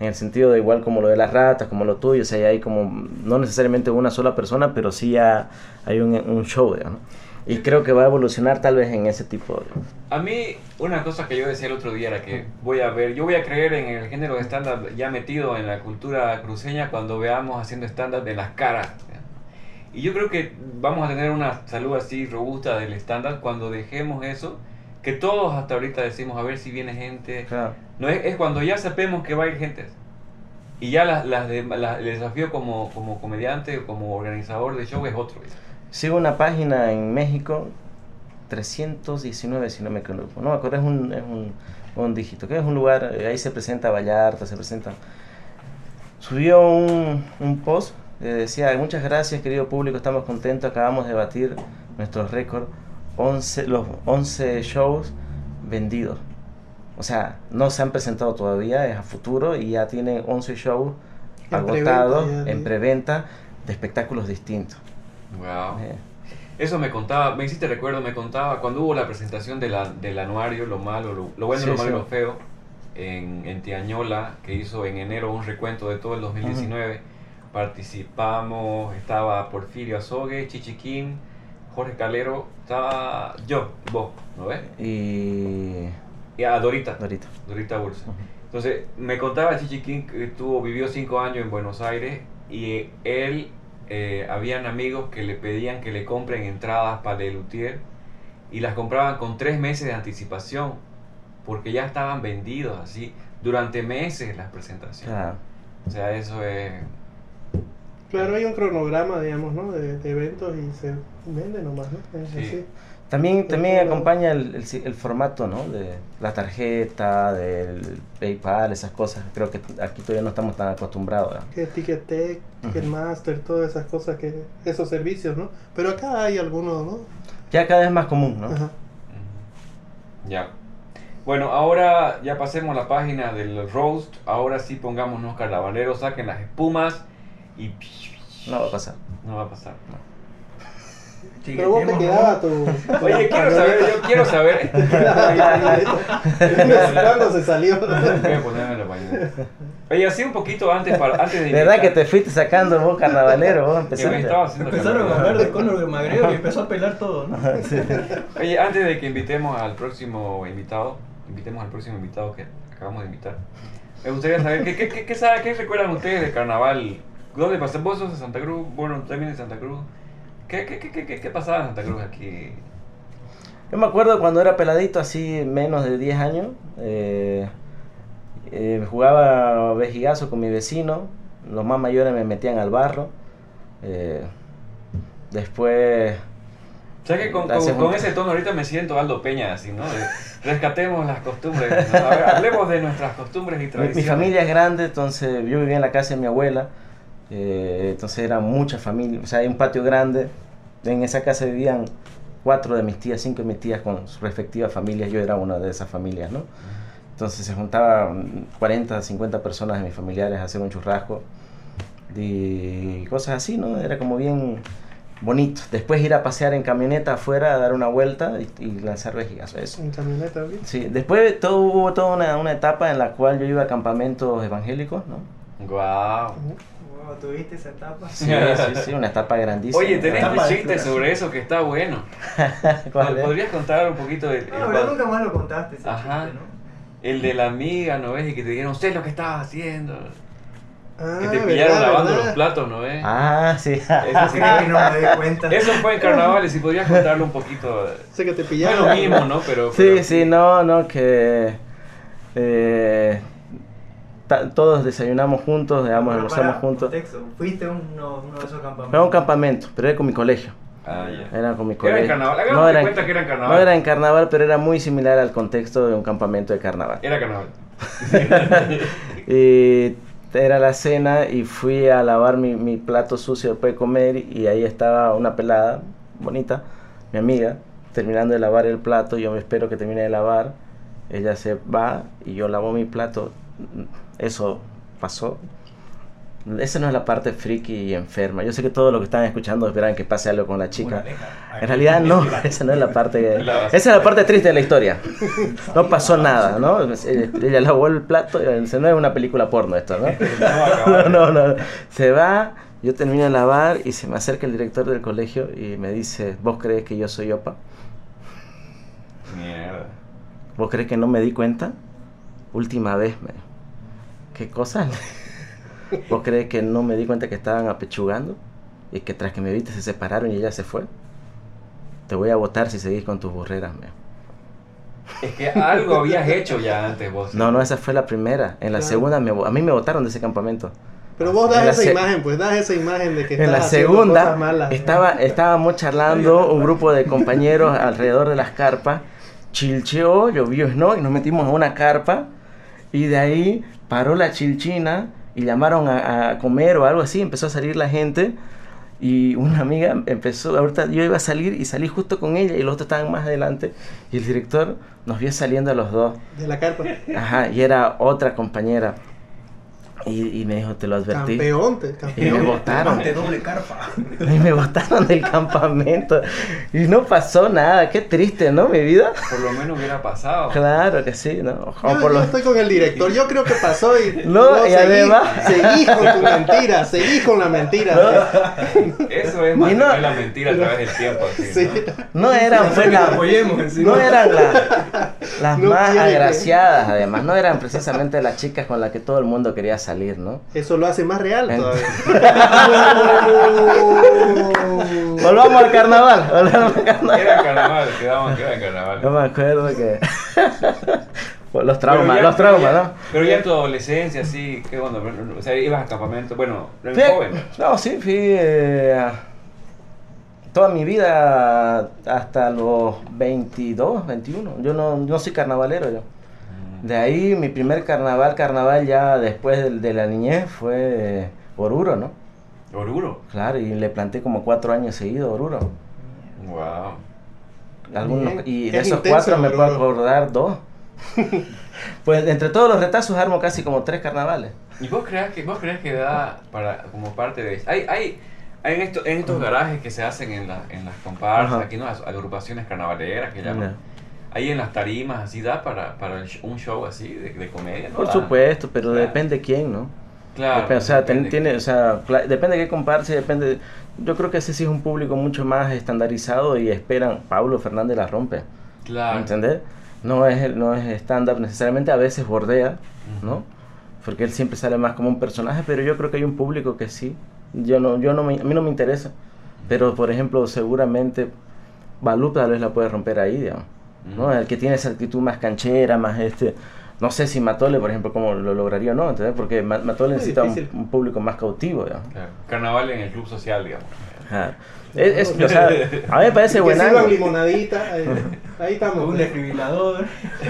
en el sentido de igual como lo de las ratas, como lo tuyo, o sea, ya hay como, no necesariamente una sola persona, pero sí ya hay un, un show, digamos. Y creo que va a evolucionar tal vez en ese tipo de... A mí, una cosa que yo decía el otro día era que voy a ver, yo voy a creer en el género de stand-up ya metido en la cultura cruceña cuando veamos haciendo stand-up de las caras. Y yo creo que vamos a tener una salud así robusta del stand-up cuando dejemos eso, que todos hasta ahorita decimos a ver si viene gente. Claro. No es, es cuando ya sabemos que va a ir gente. Y ya las, las de- la- el desafío como, como comediante, como organizador de show es otro. Sigo una página en México, 319 si no me equivoco. No me acuerdo, es un, es un, un dígito, que es un lugar, eh, ahí se presenta Vallarta, se presenta... Subió un, un post, eh, decía, muchas gracias querido público, estamos contentos, acabamos de batir nuestro récord, 11, los 11 shows vendidos. O sea, no se han presentado todavía, es a futuro y ya tienen 11 shows En agotados en preventa de espectáculos distintos. Wow. Eh, Eso me contaba, me hiciste recuerdo, me contaba cuando hubo la presentación de la, del anuario, lo malo, lo, lo bueno, Sí, lo malo y sí. lo feo, en, en Tiañola, que hizo en enero un recuento de todo el 2019. Participamos, estaba Porfirio Azogue, Chichiquín, Jorge Calero, estaba yo, vos, ¿no ves? y Y a Dorita, Dorito. Dorita Bursa. Entonces, me contaba Chichiquín que estuvo, vivió cinco años en Buenos Aires y él, eh, habían amigos que le pedían que le compren entradas para el Luthier y las compraban con tres meses de anticipación porque ya estaban vendidos así durante meses las presentaciones. Claro. O sea, eso es... Claro, hay un cronograma, digamos, ¿no? De, de eventos y se vende nomás, ¿no? Es Sí. así. También, también acompaña el, el formato, ¿no? De la tarjeta, del PayPal, esas cosas. Creo que aquí todavía no estamos tan acostumbrados. ¿no? Que Ticket Tech, Ujú. Ticketmaster, todas esas cosas, que esos servicios, ¿no? Pero acá hay algunos, ¿no? Ya cada vez más común, ¿no? Ajá. Mm, Ya. Bueno, ahora ya pasemos la página del roast. Ahora sí pongámonos carnavaleros, saquen las espumas y No va a pasar. no va a pasar. Pero vos te quedaba tu... Oye, quiero saber, yo quiero saber. ¿Cuándo se salió? Voy a ponerme la. Oye, así un poquito antes para antes de ¿Verdad que invitar- te fuiste sacando vos, carnavalero? Vos empezaste. estaba haciendo Empezaron a hablar de Conor McGregor y empezó a pelar todo, ¿no? Oye, antes de que invitemos al próximo invitado, invitemos al próximo invitado que acabamos de invitar. Me gustaría saber qué, qué, qué, qué sabe- qué recuerdan ustedes del carnaval. ¿Dónde pasaron? ¿Vos sos de Santa Cruz? Bueno, también de Santa Cruz. ¿Qué, qué, qué, qué, qué, pasaba en Santa Cruz aquí? Yo me acuerdo cuando era peladito, así menos de 10 años, eh, eh, jugaba vejigazo con mi vecino, los más mayores me metían al barro, eh, después... ¿Sabes que con, con- ese tono ahorita me siento Aldo Peña, así, ¿no? De- rescatemos las costumbres. hablemos de nuestras costumbres y Mi, tradiciones. mi familia es grande, entonces yo vivía en la casa de mi abuela, eh, entonces era mucha familia, o sea, hay un patio grande, en esa casa vivían cuatro de mis tías, cinco de mis tías con sus respectivas familias, yo era una de esas familias, ¿no? Entonces se juntaban 40, 50 personas de mis familiares a hacer un churrasco y cosas así, ¿no? Era como bien bonito. Después ir a pasear en camioneta afuera, a dar una vuelta y, y lanzar vejigazo, eso. En camioneta, ¿bien? Sí, después todo, hubo toda una, una etapa en la cual yo iba a campamentos evangélicos, ¿no? Guau. Wow, ¿tuviste esa etapa? Sí, sí, sí, una etapa grandísima. Oye, tenés un chiste sobre eso que está bueno. ¿Cuál es? ¿Podrías contar un poquito del No, pero nunca más lo contaste ese Ajá. chiste, ¿no? el de la amiga, ¿no ves? Y que te dijeron, sé lo que estabas haciendo. Ah, que te pillaron verdad, lavando verdad. los platos, ¿no ves? Ah, sí. Eso, sí que no me di cuenta. eso fue en carnavales, si podrías contarlo un poquito. Sé que te pillaron. lo mismo, ¿no? Pero, Sí, pero- sí, no, no, que eh, todos desayunamos juntos, digamos, almorzamos para, juntos. contexto, Fuiste a uno, uno de esos campamentos. Era un campamento, pero era con mi colegio. Ah, ya. Era con mi Era colegio. en carnaval. Hagamos de cuenta que era en carnaval. No era en carnaval, pero era muy similar al contexto de un campamento de carnaval. Era carnaval. y era la cena y fui a lavar mi, mi plato sucio después de comer y ahí estaba una pelada bonita, mi amiga, terminando de lavar el plato, yo me espero que termine de lavar, ella se va y yo lavo mi plato, eso pasó. Esa no es la parte friki y enferma. Yo sé que todos los que están escuchando esperan que pase algo con la chica. En realidad no, esa no es la parte Esa es la parte triste de la historia. No pasó nada, ¿no? Ella lavó el plato, no es una película porno esto, ¿no? No, No, no, no. Se va, Yo termino de lavar y se me acerca el director del colegio y me dice, ¿vos crees que yo soy opa? Mierda. ¿Vos crees que no me di cuenta? Última vez, me. ¿Qué cosa? ¿Vos crees que no me di cuenta que estaban apechugando? Y que tras que me viste se separaron y ella se fue. Te voy a votar si seguís con tus burreras, me. Es que algo habías hecho ya antes vos. No, no, esa fue la primera. En la Claro. segunda, me, a mí me votaron de ese campamento. Pero vos das esa imagen, pues das esa imagen de que En la segunda, cosas malas. estaba, estábamos charlando un grupo de compañeros alrededor de las carpas. Chilcheó, llovió snow y nos metimos a una carpa. Y de ahí paró la chilchina y llamaron a, a comer o algo así. Empezó a salir la gente. Y una amiga empezó, ahorita yo iba a salir y salí justo con ella y los otros estaban más adelante. Y el director nos vio saliendo a los dos. De la carpa. Ajá, y era otra compañera. Y, y me dijo, te lo advertí. Campeón, te- Y me campeón. votaron. De doble carpa. Y me botaron del campamento. Y no pasó nada. Qué triste, ¿no? Mi vida. Por lo menos hubiera pasado. Claro que sí, ¿no? O Yo, por yo lo- estoy con el director, yo creo que pasó y... No, y seguí- además- Seguí con tu mentira, seguí con la mentira. Eso es Y no- la mentira a través del tiempo. así, Sí. ¿no? No eran, Que la- apoyemos no eran la- las No más que- agraciadas, además. No eran precisamente las chicas con las que todo el mundo quería salir, ¿no? Eso lo hace más real En- todavía. Volvamos al carnaval. Volvamos al carnaval. Era carnaval, quedamos que era carnaval. Yo me acuerdo que. Los traumas, Pero ya- los traumas, pero ya- ¿no? Pero ya en tu adolescencia, sí, qué onda. O sea, ibas a campamento, bueno, no Fui- eres joven. No, sí, fui eh, toda mi vida hasta los 22, 21. Yo no, no soy carnavalero yo. De ahí mi primer carnaval, carnaval ya después de, la niñez fue Oruro, ¿no? Oruro. Claro, y le planté como cuatro años seguidos Oruro. Wow. Algunos, y de Es esos cuatro me puedo acordar dos. pues entre todos los retazos armo casi como tres carnavales. ¿Y vos crees que, vos crees que da para, como parte de Hay, hay, hay en, esto, en estos garajes que se hacen en, la, en las comparsas, aquí no, las agrupaciones carnavaleras que llaman. Ahí en las tarimas, así da para, para un show así de, de comedia, ¿no? Por Da. supuesto, pero Claro. depende quién, ¿no? Claro. Dep- o sea, depende. tiene, o sea, depende de qué comparse, depende. Yo creo que ese sí es un público mucho más estandarizado y esperan. Pablo Fernández la rompe, Claro. ¿entendés? No es el- no es stand-up necesariamente, a veces bordea. ¿no? Porque él siempre sale más como un personaje, pero yo creo que hay un público que sí. Yo no, yo no me, a mí no me interesa. Pero, por ejemplo, seguramente Balú tal vez la puede romper ahí, digamos. ¿No? El que tiene esa actitud más canchera, más este... No sé si Matole, por ejemplo, cómo lo lograría o no, ¿entendés? Porque Ma- Matole necesita un, un público más cautivo, digamos. Claro. Carnaval en el club social, digamos. Ajá. Es, es- o sea, a mí me parece que buen sirvan ángulo. limonadita. Ahí, ahí estamos. Un desfibrilador.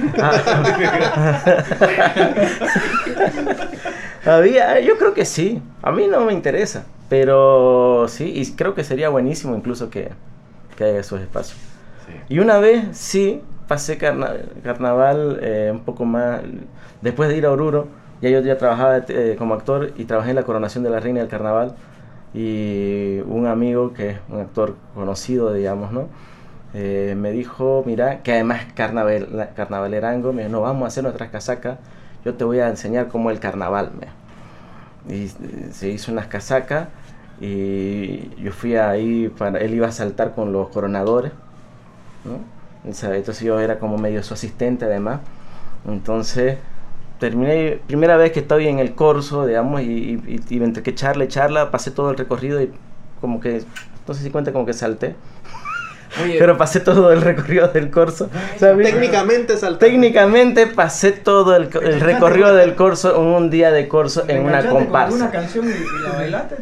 Había, yo creo que sí. A mí no me interesa. Pero sí, y creo que sería buenísimo incluso que, que haya esos espacios. Y una vez sí pasé carna- carnaval eh, un poco más. Después de ir a Oruro, ya yo ya trabajaba eh, como actor y trabajé en la coronación de la reina del carnaval. Y un amigo que es un actor conocido, digamos, ¿no? Eh, me dijo, mira, que además es carnaval, carnavalerango, me dijo, no, vamos a hacer nuestras casacas, yo te voy a enseñar cómo el carnaval. Y se hizo unas casacas y yo fui ahí, para, él iba a saltar con los coronadores, ¿no? O sea, Entonces yo era como medio su asistente además. Entonces terminé, primera vez que estoy en el corso, digamos, y, y, y entre que charla y charla, pasé todo el recorrido y como que, no sé si cuenta como que salté, Oye, pero pasé todo el recorrido del corso. O sea, Técnicamente saltó. técnicamente pasé todo el, el recorrido del corso en un día de corso en una ¿Enganchaste con Una comparsa. canción y, y la bailaste.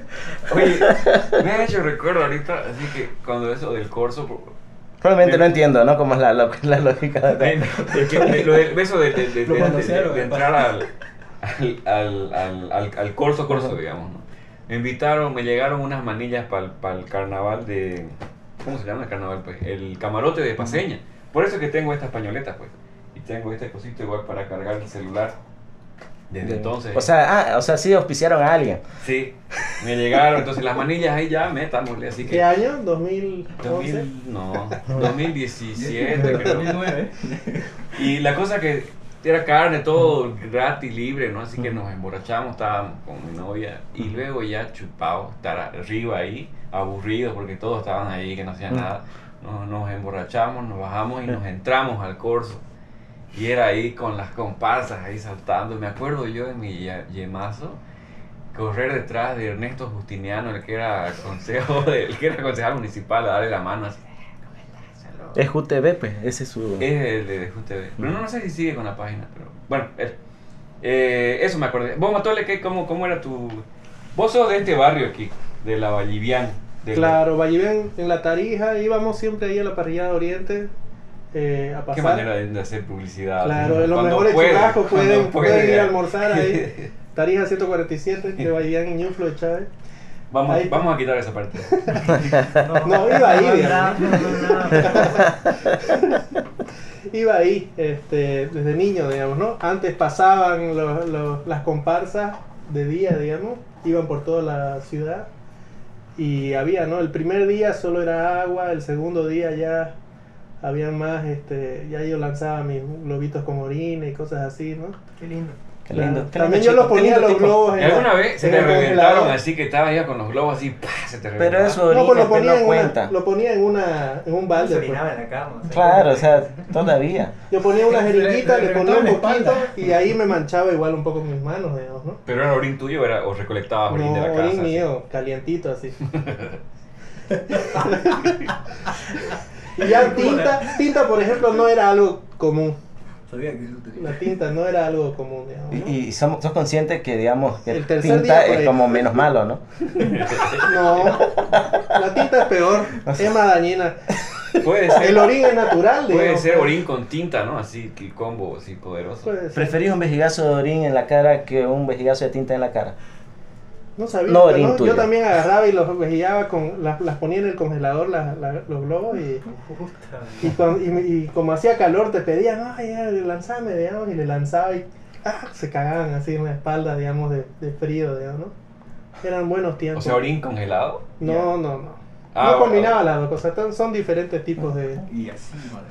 oye, me ha hecho recuerdo ahorita, así que cuando eso del corso, por- Probablemente no entiendo, ¿no? Cómo es la, la, la lógica de de- de- de- lo del beso de, de, de- de- de- de entrar al, al, al, al, al, corso, corso, digamos. ¿no? Me invitaron, me llegaron unas manillas para el carnaval de. ¿Cómo se llama el carnaval? Pues el camarote de Paseña. Por eso que tengo esta pañoleta, pues. Y tengo este cosito igual para cargar el celular. Desde entonces. O sea, ah, o sea, sí auspiciaron a alguien. Sí, me llegaron. Entonces las manillas ahí ya, métamosle. Así ¿Qué que. año? ¿2011? 2000, no, 2017 creo. 2009. Y la cosa que era carne, todo gratis, libre, ¿no? Así que nos emborrachamos, estábamos con mi novia y luego ya chupado, estar arriba ahí, aburridos porque todos estaban ahí, que no hacían Mm. nada. Nos, nos emborrachamos, nos bajamos y nos entramos al corso. Y era ahí con las comparsas ahí saltando. Me acuerdo yo en mi ye- yemazo correr detrás de Ernesto Justiniano, el que era consejo, el que era concejal municipal, a darle la mano así. Es UTV, pues, ese es su... Es el de UTV. Pero no, no sé si sigue con la página, pero bueno. Eh, eso me acordé. Vos, Matole, ¿qué, cómo, ¿cómo era tu...? Vos sos de este barrio aquí, de la Vallivian. de la- Claro, Valliven en la Tarija, íbamos siempre ahí a la parrillada de Oriente eh, a pasar. Qué manera de de hacer publicidad. Claro, ¿no? los mejores churrascos pueden, puede. pueden ir a almorzar ahí. Tarija 147 de Valliven en Ñuflo de Chávez. Vamos, Ahí. vamos a quitar esa parte. No, iba ahí, No, no, no. Iba ahí este, desde niño, digamos, ¿no? Antes pasaban los- los- las comparsas de día, digamos, iban por toda la ciudad y había, ¿no? El primer día solo era agua, el segundo día ya había más, este, ya yo lanzaba mis globitos con orina y cosas así, ¿no? Qué lindo. Qué lindo. Claro. qué También lindo yo los ponía los tipo. globos ¿Y en la- alguna vez se en te reventaron así que estabas ya con los globos así, ¡pah! se te Pero reventaron? eso No, pues lo pues ponía, en cuenta. una, lo ponía en, una, en un Se balde. pues. orinaba en la cama. Claro, o sea, todavía. Yo ponía una jeringuita, le le ponía un la poquito y ahí me manchaba igual un poco mis manos, digamos, ¿no? ¿Pero era orín tuyo o, era, o recolectabas orín No, de la casa? orín así? mío, calientito así. y ya tinta, tinta por ejemplo no era algo común. Sabía que eso La tinta no era algo común, digamos. ¿no? Y, y somos, sos consciente que, digamos, que El tinta es como menos malo, ¿no? No, la tinta es peor, es más dañina. Puede ser, El orín es natural, puede digamos. ser orín con tinta, ¿no? Así, que combo así poderoso. Puede. ¿Preferís un vejigazo de orín en la cara que un vejigazo de tinta en la cara? No sabía. No, no. Yo también agarraba y los vejillaba con, las, las ponía en el congelador, las- la- los globos y, y, y y como hacía calor te pedían, ay, ya, lanzame, digamos, y le lanzaba y ah, se cagaban así en la espalda, digamos, de, de frío, digamos, ¿no? Eran buenos O tiempos. sea, orín congelado. No, no, no. Ah, no bueno. combinaba las dos cosas, son diferentes tipos de... Y así, madre.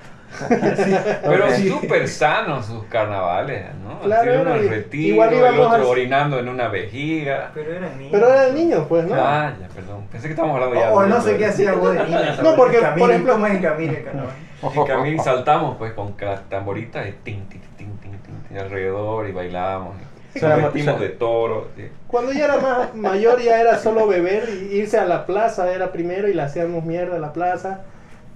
Pero Ok. súper sanos sus carnavales, ¿no? Claro, Así uno al retiro, igual el otro a- orinando en una vejiga. Pero eran niños. Pero eran niños, pues, ¿no? Ah, ya, perdón. Pensé que estábamos hablando ya. O, o de no sé qué hacía vos de niña. No, porque, en Camil, por ejemplo- ¿Cómo es en Camil el carnaval? En Camil saltamos pues con tamboritas y tin, tin, tin, tin, tin, tin, alrededor y bailábamos. Y Suena nos vestimos de toro. sí. Cuando ya era más mayor ya era solo beber y irse a la plaza era primero y le hacíamos mierda a la plaza,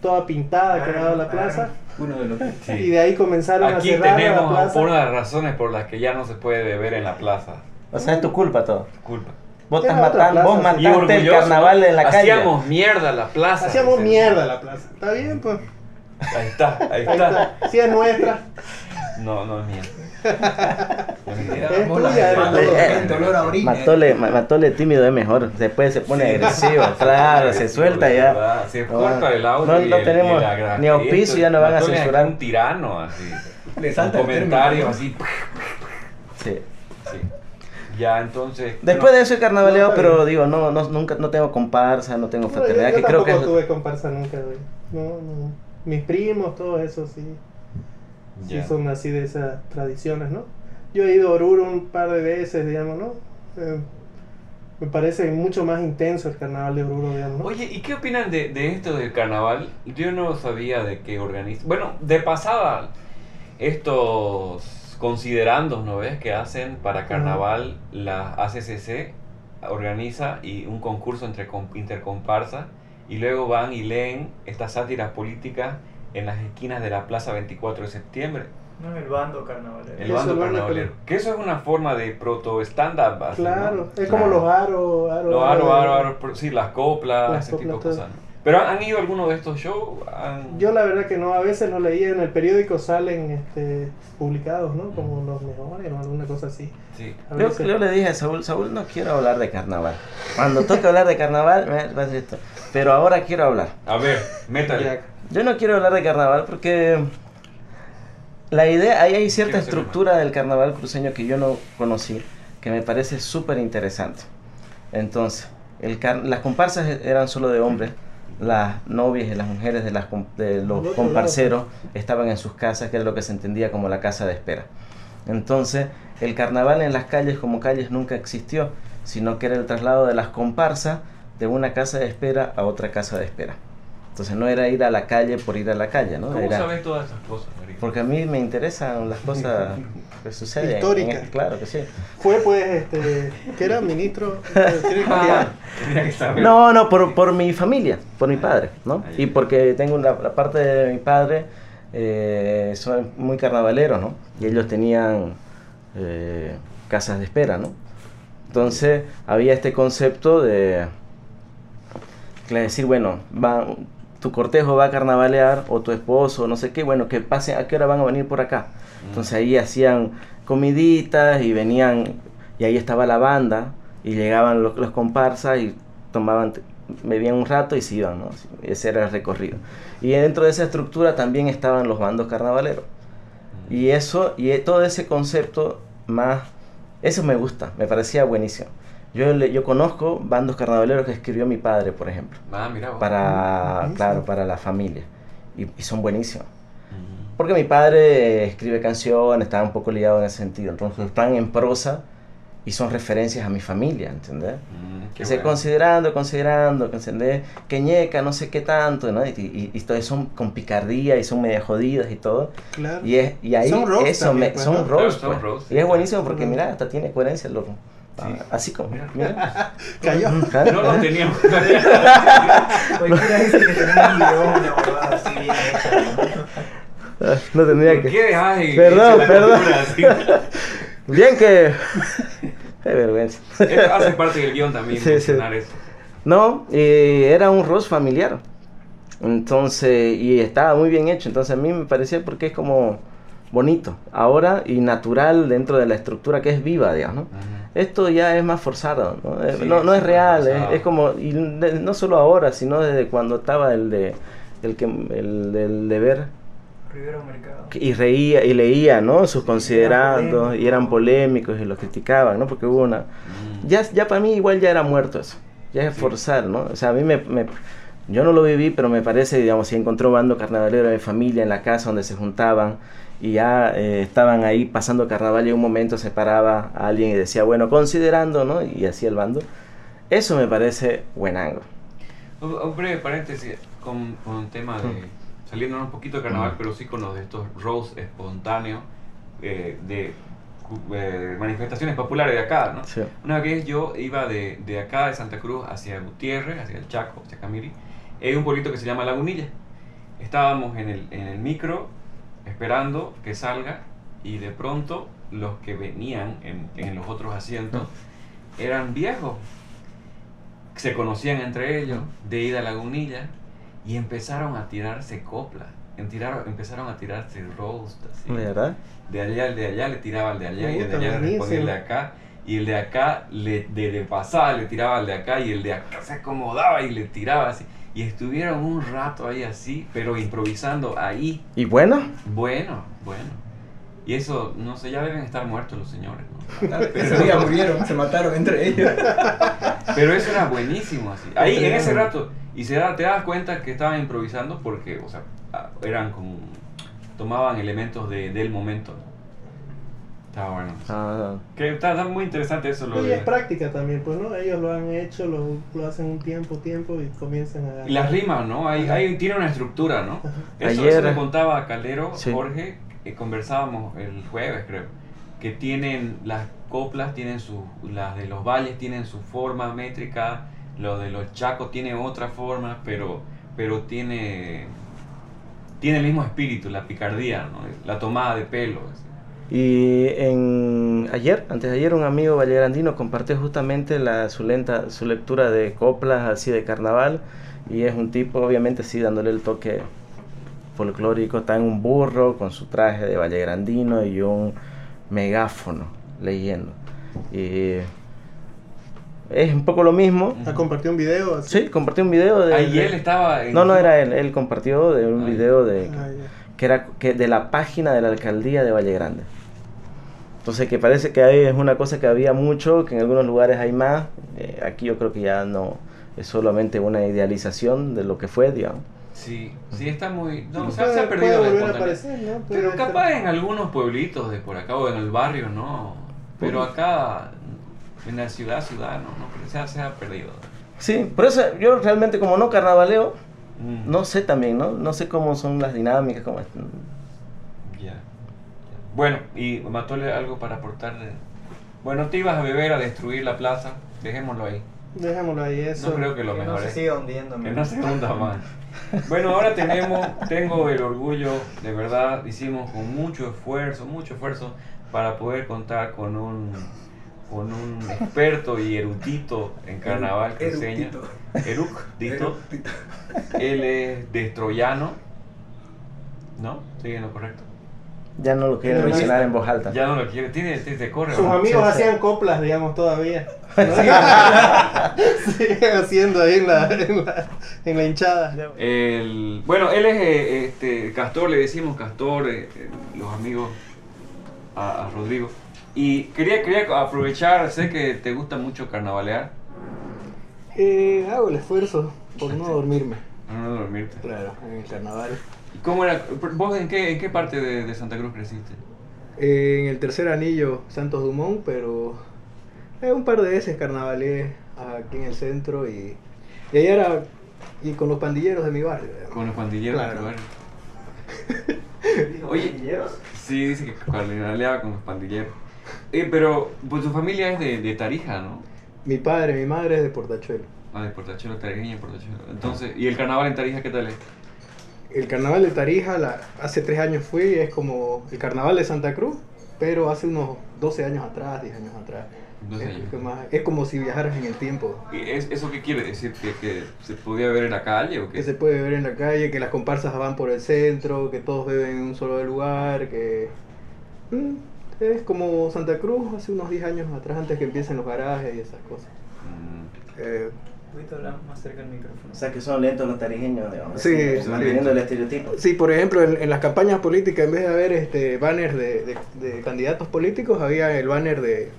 toda pintada Claro, quedaba la claro. plaza Uno de los Sí. y de ahí comenzaron Aquí a cerrar la tenemos plaza. una de las razones por las que ya no se puede beber en la plaza. O sea, es tu culpa todo. Culpa. Vos, estás matando, vos sí. Mataste el carnaval en la calle. Hacíamos mierda la plaza. Hacíamos dice. mierda la plaza. ¿Está bien? Pues Ahí está, ahí ahí está. está. Si es nuestra. No, no es mía. No orina. Matole, ma- Matole tímido es mejor. Después se pone agresivo. Claro, se suelta ya. Se No, corta el audio. no- no tenemos ni auspicio, ya nos van a censurar. Un tirano, así. Le salta término. así. Sí. Sí. Ya, entonces. Después de eso he carnavaleo, No, pero digo, no, no, nunca, no tengo comparsa, no tengo No, yo, fraternidad, yo que creo que tuve comparsa nunca, güey. No, no. Mis primos, todo eso sí. Sí Ya. son así de esas tradiciones, ¿no? Yo he ido a Oruro un par de veces, digamos, ¿no? Eh, me parece mucho más intenso el carnaval de Oruro, digamos, ¿no? Oye, ¿y qué opinan de, de esto del carnaval? Yo no sabía de qué organiza. Bueno, de pasada, estos considerandos, ¿no ves? Que hacen para carnaval la ACCC organiza y un concurso entre com- intercomparsa y luego van y leen estas sátiras políticas en las esquinas de la Plaza 24 de septiembre. No, el bando carnavalero. El bando carnavalero. Que eso es una forma de proto stand-up. así, ¿no? Claro, es como Claro. los aros, aros. Los aro, aro, aro, pro- sí, las coplas, Las ese tipo de coplas, cosas. ¿no? Pero ¿han, ido a alguno de estos shows? ¿Han- Yo la verdad que no, a veces lo leía en el periódico, salen este, publicados, ¿no? Como los mejores o alguna cosa así. Sí. Yo, yo le dije a Saúl, Saúl, no quiero hablar de carnaval. Cuando toque hablar de carnaval, me va a decir esto. Pero ahora quiero hablar. A ver, métale. Yo no quiero hablar de carnaval porque la idea, ahí hay cierta estructura del carnaval cruceño que yo no conocí, que me parece súper interesante. Entonces, el car- las comparsas e- eran solo de hombres, las novias y las mujeres de, las, com- de Al los otro comparceros estaban en sus casas, que era lo que se entendía como la casa de espera. Entonces, el carnaval en las calles como calles nunca existió, sino que era el traslado de las comparsas de una casa de espera a otra casa de espera. Entonces no era ir a la calle por ir a la calle, ¿no? ¿Cómo Era- sabes todas esas cosas, Marico? porque a mí me interesan las cosas que suceden. Históricas. Claro que sí. Fue pues, este, que era ministro. No, no, por, por mi familia, por mi padre, ¿no? Ah, Y porque tengo la, la parte de mi padre, eh, son muy carnavaleros, ¿no? Y ellos tenían eh, casas de espera, ¿no? Entonces había este concepto de que decir, bueno, va, tu cortejo va a carnavalear o tu esposo, no sé qué, bueno, que pase, ¿a qué hora van a venir por acá? Entonces ahí hacían comiditas y venían, y ahí estaba la banda, y llegaban los, los comparsas y tomaban, bebían un rato y se iban, ¿no? Ese era el recorrido. Y dentro de esa estructura también estaban los bandos carnavaleros. Y eso, y todo ese concepto más, eso me gusta, me parecía buenísimo. Yo, le- yo conozco bandos carnavaleros que escribió mi padre, por ejemplo, Ah, mira vos. para, claro, para la familia. Y, y son buenísimos. Ujú. Porque mi padre escribe canciones, estaba un poco liado en ese sentido. Entonces están en prosa y son referencias a mi familia, ¿entendés? Mm, Dice, bueno. considerando, considerando, ¿entendés? Que ñeca, no sé qué tanto, ¿no? Y, y, y todos son con picardía y son medio jodidas y todo. Claro. Y, es, y ahí Son eso también, me, pues, son ¿no? roast, Claro, son pues. roast, Y es buenísimo porque mira, hasta tiene coherencia el loco. Ah, Sí. Así como, Mira. mira. Cayó. No lo teníamos. Cualquiera dice que tenemos un guion, una así bien hecha. No tendría ¿Por que... qué? Ay, Perdón, perdón. cultura. Bien que... Qué vergüenza. Eso hace parte del guion también, Sí, eso. No, eh, era un roast familiar. Entonces, y estaba muy bien hecho. Entonces a mí me parecía porque es como bonito ahora y natural dentro de la estructura que es viva, digamos. ¿no? Esto ya es más forzado, ¿no? Eh, Sí, no, no es es real, es, como, y de- no solo ahora, sino desde cuando estaba el de, el que, el del deber, Rivero Mercado. y reía y leía, ¿no? Sus Sí, considerandos, eran y eran polémicos y los criticaban, ¿no? Porque hubo una, Mm. ya, ya para mí igual ya era muerto eso. Ya es Sí. forzar, ¿no? O sea, a mí me, me- Yo no lo viví, pero me parece, digamos, si encontré un bando carnavalero de familia en la casa donde se juntaban y ya eh, estaban ahí pasando carnaval y en un momento se paraba a alguien y decía, bueno, considerando, ¿no? Y hacía el bando. Eso me parece buenango. Un, un breve paréntesis con, con un tema de. Saliendo un poquito de carnaval, pero sí con los de estos roast espontáneos eh, de eh, manifestaciones populares de acá, ¿no? Sí. Una vez yo iba de, de acá, de Santa Cruz, hacia Gutiérrez, hacia el Chaco, hacia Camiri. Hay un pueblito que se llama Lagunilla. Estábamos en el, en el micro esperando que salga y de pronto los que venían en, en los otros asientos eran viejos. Se conocían entre ellos de ida a Lagunilla y empezaron a tirarse coplas. Empezaron a tirarse roast así ¿Verdad? de allá al de allá le tiraba al de allá y el de allá le respondía el de acá y el de acá le, de, de pasada le tiraba al de acá y el de acá se acomodaba y le tiraba así y estuvieron un rato ahí así pero improvisando ahí ¿Y bueno? bueno bueno y eso no sé ya deben estar muertos los señores ¿no? Ese día murieron, se mataron entre ellos. pero eso era buenísimo así ahí en ese rato y se da, te das cuenta que estaban improvisando porque o sea eran como tomaban elementos de, del momento ¿no? Estaba bueno Ah, Que está, está muy interesante eso. Lo Y de- es práctica también, pues, ¿no? Ellos lo han hecho, lo, lo hacen un tiempo, tiempo y comienzan a... y las rimas, ¿no? Hay, hay, tiene una estructura, ¿no? Eso, Ayer- eso me contaba Calero, Sí. Jorge, que conversábamos el jueves, creo. Que tienen las coplas, tienen su, las de los valles tienen su forma métrica, lo de los chacos tiene otra forma, pero, pero tiene, tiene el mismo espíritu, la picardía, ¿no? La tomada de pelo. así. Y en ayer, antes de ayer, un amigo vallegrandino compartió justamente la, su, lenta, su lectura de coplas así de carnaval. Y es un tipo, obviamente, sí, dándole el toque folclórico. Está en un burro con su traje de vallegrandino y un megáfono leyendo. Y es un poco lo mismo. Ha compartido un video así. Sí, compartió un video de. Ahí de- él estaba... en- No, no era él. Él compartió de un Ay. video de Ah, que era que de la página de la alcaldía de Valle Grande. Entonces que parece que ahí es una cosa que había mucho, que en algunos lugares hay más. eh, aquí yo creo que ya no es solamente una idealización de lo que fue, digamos. Sí, sí, está muy... No, Sí, se, ha- se puede- ha perdido puede la aparecer, ¿no? Pero Puede capaz en algunos pueblitos de por acá o en el barrio, no. Pero acá, en la ciudad, ciudad, no, no, pero se ha, se ha perdido. Sí, por eso yo realmente como no carnavaleo, Mm, no sé también, ¿no? No sé cómo son las dinámicas, cómo es-. Bueno, y Matole, algo para aportarle. Bueno, te ibas a beber a destruir la plaza, dejémoslo ahí. Dejémoslo ahí, eso. No creo que lo Que no mejor se es. siga hundiendo. Que man. no se hunda más. Bueno, ahora tenemos, tengo el orgullo, de verdad, hicimos con mucho esfuerzo, mucho esfuerzo para poder contar con un, con un experto y erudito en carnaval cruceño. Eructito. Eructito. Él es destroyano. ¿No? ¿Sigue en lo correcto? Ya no lo no mencionar en voz alta. Ya no lo quiere, tiene, te, corre. Sus ¿no? amigos Sí, sí. hacían coplas, digamos, todavía. Siguen haciendo ahí en la, en la, en la hinchada. El, bueno, él es eh, este, Castor, le decimos Castor, eh, eh, los amigos a, a Rodrigo. Y quería, quería aprovechar, sé que te gusta mucho carnavalear, Eh, hago el esfuerzo por no dormirme. no, no dormirte. Claro, en el carnaval. ¿Y ¿Cómo era? ¿Vos en qué, en qué parte de, de Santa Cruz creciste? En el tercer anillo, Santos Dumont, pero eh, un par de veces carnavalé aquí en el centro y, y allá era y con los pandilleros de mi barrio. Con los pandilleros Claro. de tu barrio. Oye, sí, dice que carnavaleaba con los pandilleros. Eh, pero, pues tu familia es de, de Tarija, ¿no? Mi padre, mi madre es de Portachuelo. Ah, de Portachuelo, Tarijeña, Portachuelo. Entonces, ¿y el carnaval en Tarija qué tal es? El carnaval de Tarija, la- hace tres años fui, es como el carnaval de Santa Cruz, pero hace unos 12 años atrás, 10 años atrás. 12 es, años. más- es como si viajaras en el tiempo. ¿Y es, ¿Eso qué quiere decir? ¿Que, que se podía ver en la calle o qué? Que se puede ver en la calle, que las comparsas van por el centro, que todos beben en un solo lugar, que... Mm, es como Santa Cruz hace unos 10 años atrás, antes que empiecen los garajes y esas cosas. Mm, Eh, poquito habla más cerca del micrófono. O sea que son lentos los tarijeños, digamos. Sí, manteniendo el estereotipo. sí, por ejemplo, en, en las campañas políticas, en vez de haber este banners de, de- de candidatos políticos, había el banner de,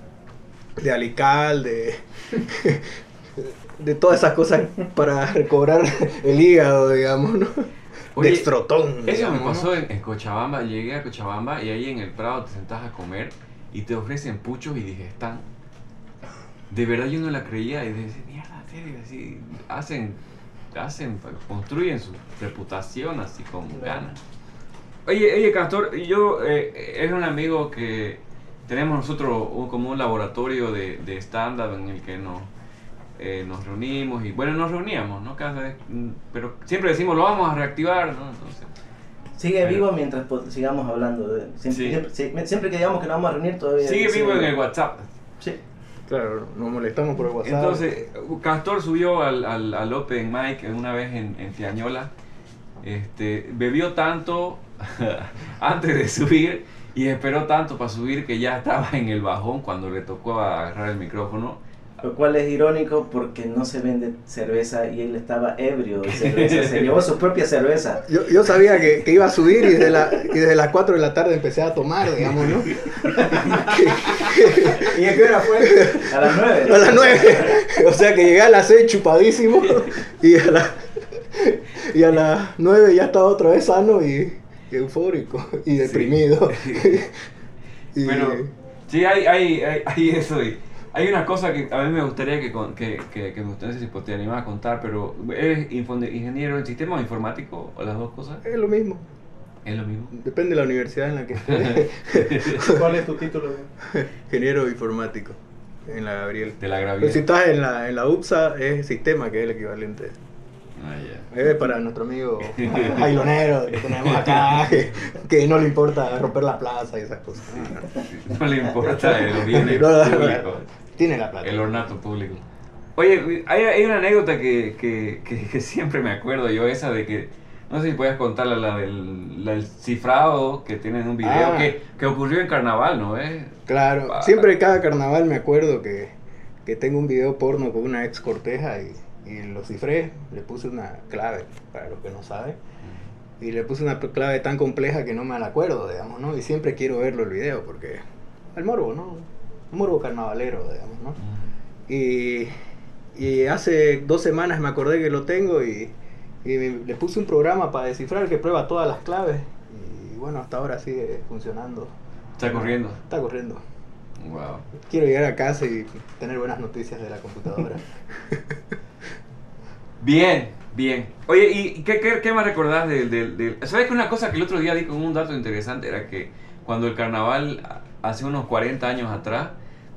de Alical, de, de todas esas cosas para recobrar el hígado, digamos, ¿no? Oye, de Extrotón. Eso me pasó en, en Cochabamba. Llegué a Cochabamba y ahí en el Prado te sentás a comer y te ofrecen puchos y dije, están. De verdad yo no la creía y dije, mierda, serio, así. Hacen, hacen, construyen su reputación así con ganas. Oye, oye, Castor, yo eh, es un amigo que tenemos nosotros un- como un laboratorio de, de stand-up en el que nos, eh, nos reunimos y bueno, nos reuníamos, ¿no? Cada vez, mm, pero siempre decimos, lo vamos a reactivar, ¿no? Entonces, Sigue Pero- vivo mientras sigamos hablando. De, siempre, Sí. siempre, que digamos que nos vamos a reunir todavía. sigue sigue vivo en el WhatsApp. Claro, nos molestamos por el WhatsApp. Entonces, Castor subió al, al, al Open Mic una vez en, en Tiañola. Este, bebió tanto antes de subir y esperó tanto para subir que ya estaba en el bajón cuando le tocó agarrar el micrófono. Lo cual es irónico porque no se vende cerveza y él estaba ebrio de cerveza. se llevó su propia cerveza. Yo, yo sabía que, que iba a subir y desde, la, y desde las 4 de la tarde empecé a tomar, digamos, ¿no? ¿Y a qué hora fue? A las 9. A las 9. O sea que llegué a las 6 chupadísimo y a, la, y a las 9 ya estaba otra vez sano y, y eufórico y deprimido. Y- Pero sí, hay, hay, hay, hay eso. Y hay una cosa que a mí me gustaría que, con- que, que, que me gustaría, no sé si te animas a contar, pero ¿eres info- ingeniero en sistemas informáticos o las dos cosas? es lo mismo. ¿Es lo mismo? Depende de la universidad en la que estés. ¿Cuál es tu título? Ingeniero informático en la Gabriel. De la Pero gravedad. si estás en la, en la UPSA es sistema, que es el equivalente. Ah, ya. Es para nuestro amigo bailonero que tenemos acá, que, que no le importa romper la plaza y esas cosas. No le importa el bien público, Tiene la plata. el ornato público. Oye, hay, hay una anécdota que, que, que, siempre me acuerdo yo, esa de que, no sé si puedes contarla, la del, la del cifrado que tienen en un video, Ah. que, que ocurrió en carnaval, ¿no? ¿Eh? Claro, Ah. siempre cada carnaval me acuerdo que, que tengo un video porno con una ex corteja y, y lo cifré, le puse una clave, para los que no saben, y le puse una clave tan compleja que no me la acuerdo, digamos, ¿no? Y siempre quiero verlo el video porque, el morbo, ¿no? Un morbo carnavalero, digamos, ¿no? Y, Y hace dos semanas me acordé que lo tengo y, y me- le puse un programa para descifrar que prueba todas las claves. Y bueno, hasta ahora sigue funcionando. Está corriendo. Está corriendo. Wow. Quiero llegar a casa y tener buenas noticias de la computadora. Bien, bien. Oye, ¿y qué, qué, qué más recordás del, del, del- ¿Sabes que una cosa que el otro día di con un dato interesante era que cuando el carnaval, hace unos 40 años atrás,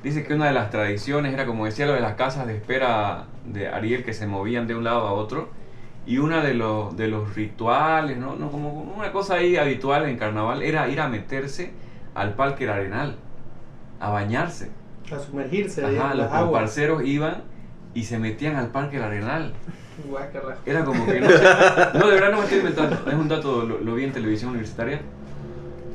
dice que una de las tradiciones era, como decía, lo de las casas de espera de Ariel que se movían de un lado a otro. Y una de los, de los rituales, ¿no? No, como una cosa ahí habitual en carnaval era ir a meterse al Parque Arenal, a bañarse. A sumergirse Ajá, los comparceros iban y se metían al Parque Arenal. Guácala. Era como que no sé. No, de verdad no me estoy inventando. Es un dato, lo, lo vi en televisión universitaria.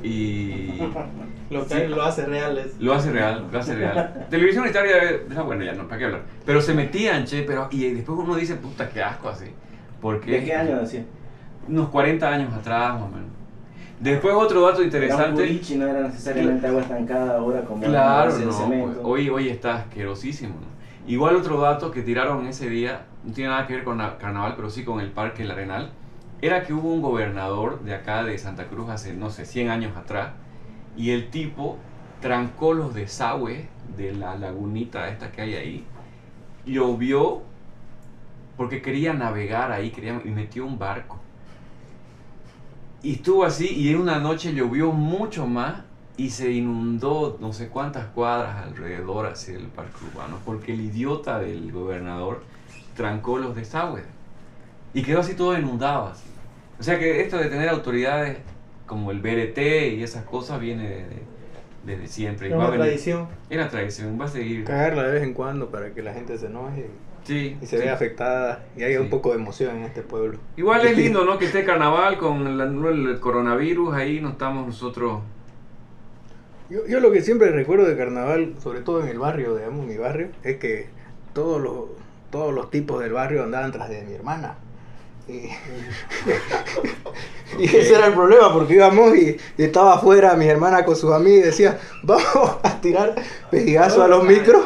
Y Lo, que Sí. lo hace real es. lo hace real, lo hace real. Televisión universitaria, eh, ah, bueno, ya no, ¿para qué hablar? Pero se metían, che, pero. Y después uno dice, puta, qué asco así. Porque. ¿De qué año decía? Unos 40 años atrás, más o menos. Después otro dato Era un interesante. no era necesariamente agua estancada ahora como Claro, no, cemento. pues, hoy, hoy está asquerosísimo. ¿no? Igual otro dato que tiraron ese día, no tiene nada que ver con la carnaval, pero sí con el Parque El Arenal, era que hubo un gobernador de acá de Santa Cruz hace, no sé, 100 años atrás, y el tipo trancó los desagües de la lagunita esta que hay ahí, llovió porque quería navegar ahí, quería, y metió un barco. Y estuvo así y en una noche llovió mucho más y se inundó no sé cuántas cuadras alrededor hacia el parque urbano porque el idiota del gobernador trancó los desagües y quedó así todo inundado. así. O sea que esto de tener autoridades como el BRT y esas cosas viene de- de- desde siempre. Es una venir- tradición. Era tradición, va a seguir. Cagarla de vez en cuando para que la gente se enoje Sí, y se sí. vea afectada y haya Sí. un poco de emoción en este pueblo. Igual es lindo, ¿no? Que esté carnaval con el, el coronavirus, ahí no estamos nosotros. Yo, yo lo que siempre recuerdo de carnaval, sobre todo en el barrio, digamos, mi barrio, es que todos los, todos los tipos del barrio andaban tras de mi hermana. Y, y ese era el problema, porque íbamos y, y estaba afuera mi hermana con sus amigos y decía, vamos a tirar pejigazos a los micros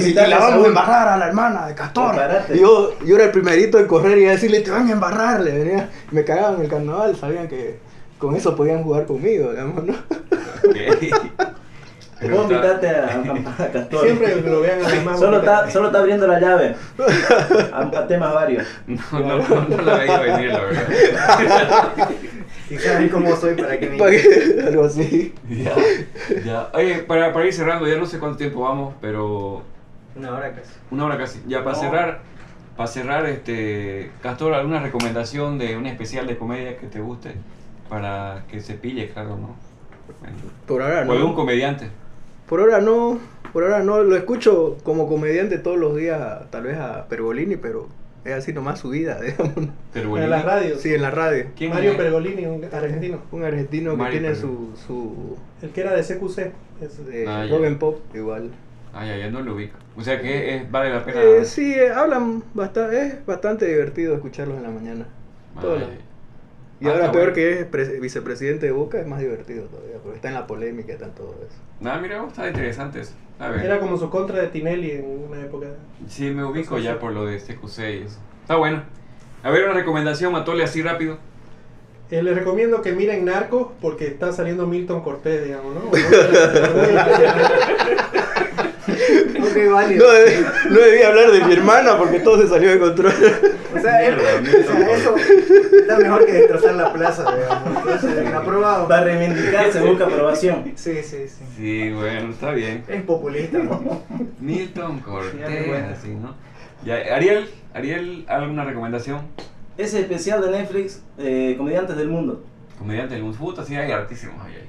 y, y la vamos a embarrar a la hermana de Castor. Y yo, yo era el primerito en correr y a decirle, te van a embarrar, le venía, me cagaban en el carnaval, sabían que con eso podían jugar conmigo, digamos, ¿no? Vos invitaste a, a Castor. Siempre lo vean a Solo está, solo está abriendo la llave a, a temas varios. No, no, no, no la veía venir, la verdad. Si saben cómo soy, ¿para qué me que- algo así. Ya, ya. Oye, para, para ir cerrando, ya no sé cuánto tiempo vamos, pero Una hora casi. una hora casi. Ya para No. cerrar, para cerrar, este, Castor, ¿alguna recomendación de un especial de comedia que te guste? Para que se pille, claro, ¿no? Bueno. Por ahora O algún no. comediante. Por ahora no. Por ahora no. Lo escucho como comediante todos los días, tal vez a Pergolini, pero es así nomás su vida, digamos. En las radios. Sí, en la radio. ¿Quién Mario es? Pergolini, un argentino. Un argentino que tiene su, su El que era de CQC. Es- eh, Ah, ya. rock and pop igual. Ah, ya, ya no lo ubico. O sea que es, vale la pena. Eh, sí, eh, hablan bastante, es bastante divertido escucharlos en la mañana. Ah, Todo ya, lo- ya. Y Ah, ahora peor bueno. que es pres- vicepresidente de Boca es más divertido todavía, porque está en la polémica y está en todo eso. Nada, mira, está interesante eso. A ver. Era como su contra de Tinelli en una época. Sí, me ubico ya por lo de CQC y eso. Está bueno. A ver, una recomendación, Matole, así rápido. Eh, les recomiendo que miren Narcos porque está saliendo Milton Cortés, digamos, ¿no? No, debí, no debí hablar de mi hermana porque todo se salió de control. O sea, Mierda, o Milton sea, eso está mejor que destrozar la plaza, digamos. Entonces, aprobado. Para reivindicar se busca aprobación. Sí, sí, sí. Sí, bueno, está bien. Es populista, ¿no? Milton Cortés, así, ¿no? Ya, Ariel, Ariel, ¿alguna recomendación? Ese especial de Netflix, eh, Comediantes del Mundo. Comediante del mundo. Puta, sí, hay hartísimos ahí.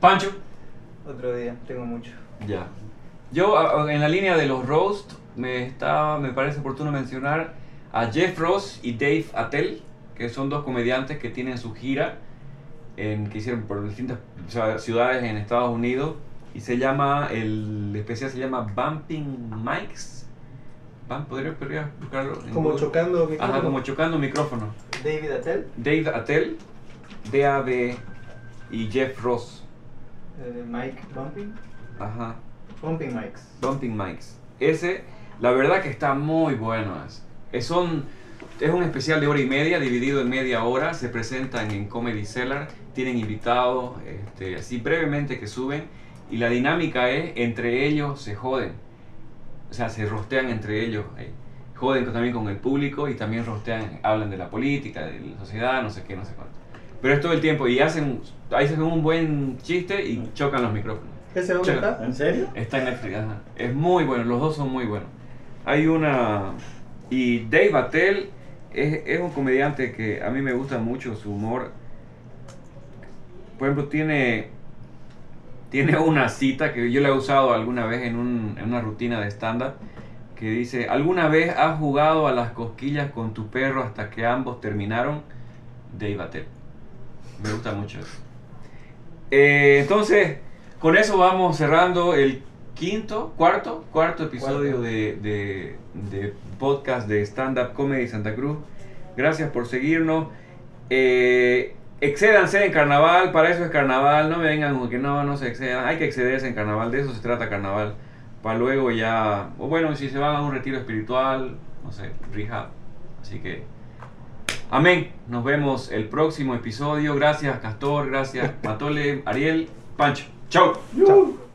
Pancho. Otro día, tengo mucho. Ya. Yo, en la línea de los roast, me, está, me parece oportuno mencionar a Jeff Ross y Dave Attell, que son dos comediantes que tienen su gira, en, que hicieron por distintas o sea, ciudades en Estados Unidos, y se llama, el especial se llama Bumping Mics. Bump- ¿Podría, podría buscarlo? como Google? chocando. Ajá, micrófono. como chocando micrófono. David Attell, Dave Attell, D-A-B y Jeff Ross. eh, Mike Bumping. Ajá. Bumping Mikes. Bumping Mics. Ese, La verdad que está muy bueno. Es, es, son, es un especial de hora y media, dividido en media hora. Se presentan en Comedy Cellar. Tienen invitados, este, así brevemente que suben. Y la dinámica es, entre ellos se joden. O sea, se rostean entre ellos. eh, joden también con el público y también rostean, hablan de la política, de la sociedad, no sé qué, no sé cuánto. Pero es todo el tiempo y hacen, hacen un buen chiste y chocan los micrófonos. ¿Ese dónde Checa. está? ¿En serio? Está en Netflix, ajá. Es muy bueno, los dos son muy buenos. Hay una... Y Dave Attell es, es un comediante que a mí me gusta mucho su humor. Por ejemplo, tiene, tiene una cita que yo la he usado alguna vez en, un- en una rutina de stand-up que dice, ¿alguna vez has jugado a las cosquillas con tu perro hasta que ambos terminaron? Dave Attell. Me gusta mucho eso. Eh, entonces, con eso vamos cerrando el quinto, cuarto, cuarto episodio Cuarto. de, de- de podcast de Stand Up Comedy Santa Cruz. Gracias por seguirnos. Eh, excédanse en carnaval, para eso es carnaval. No me vengan con que no, no se excedan. Hay que excederse en carnaval, de eso se trata carnaval. Para luego ya, o bueno, si se van a un retiro espiritual, no sé, rehab. Así que Amén. Nos vemos el próximo episodio. Gracias, Castor. Gracias, Matole, Ariel, Pancho. Chao. Chao.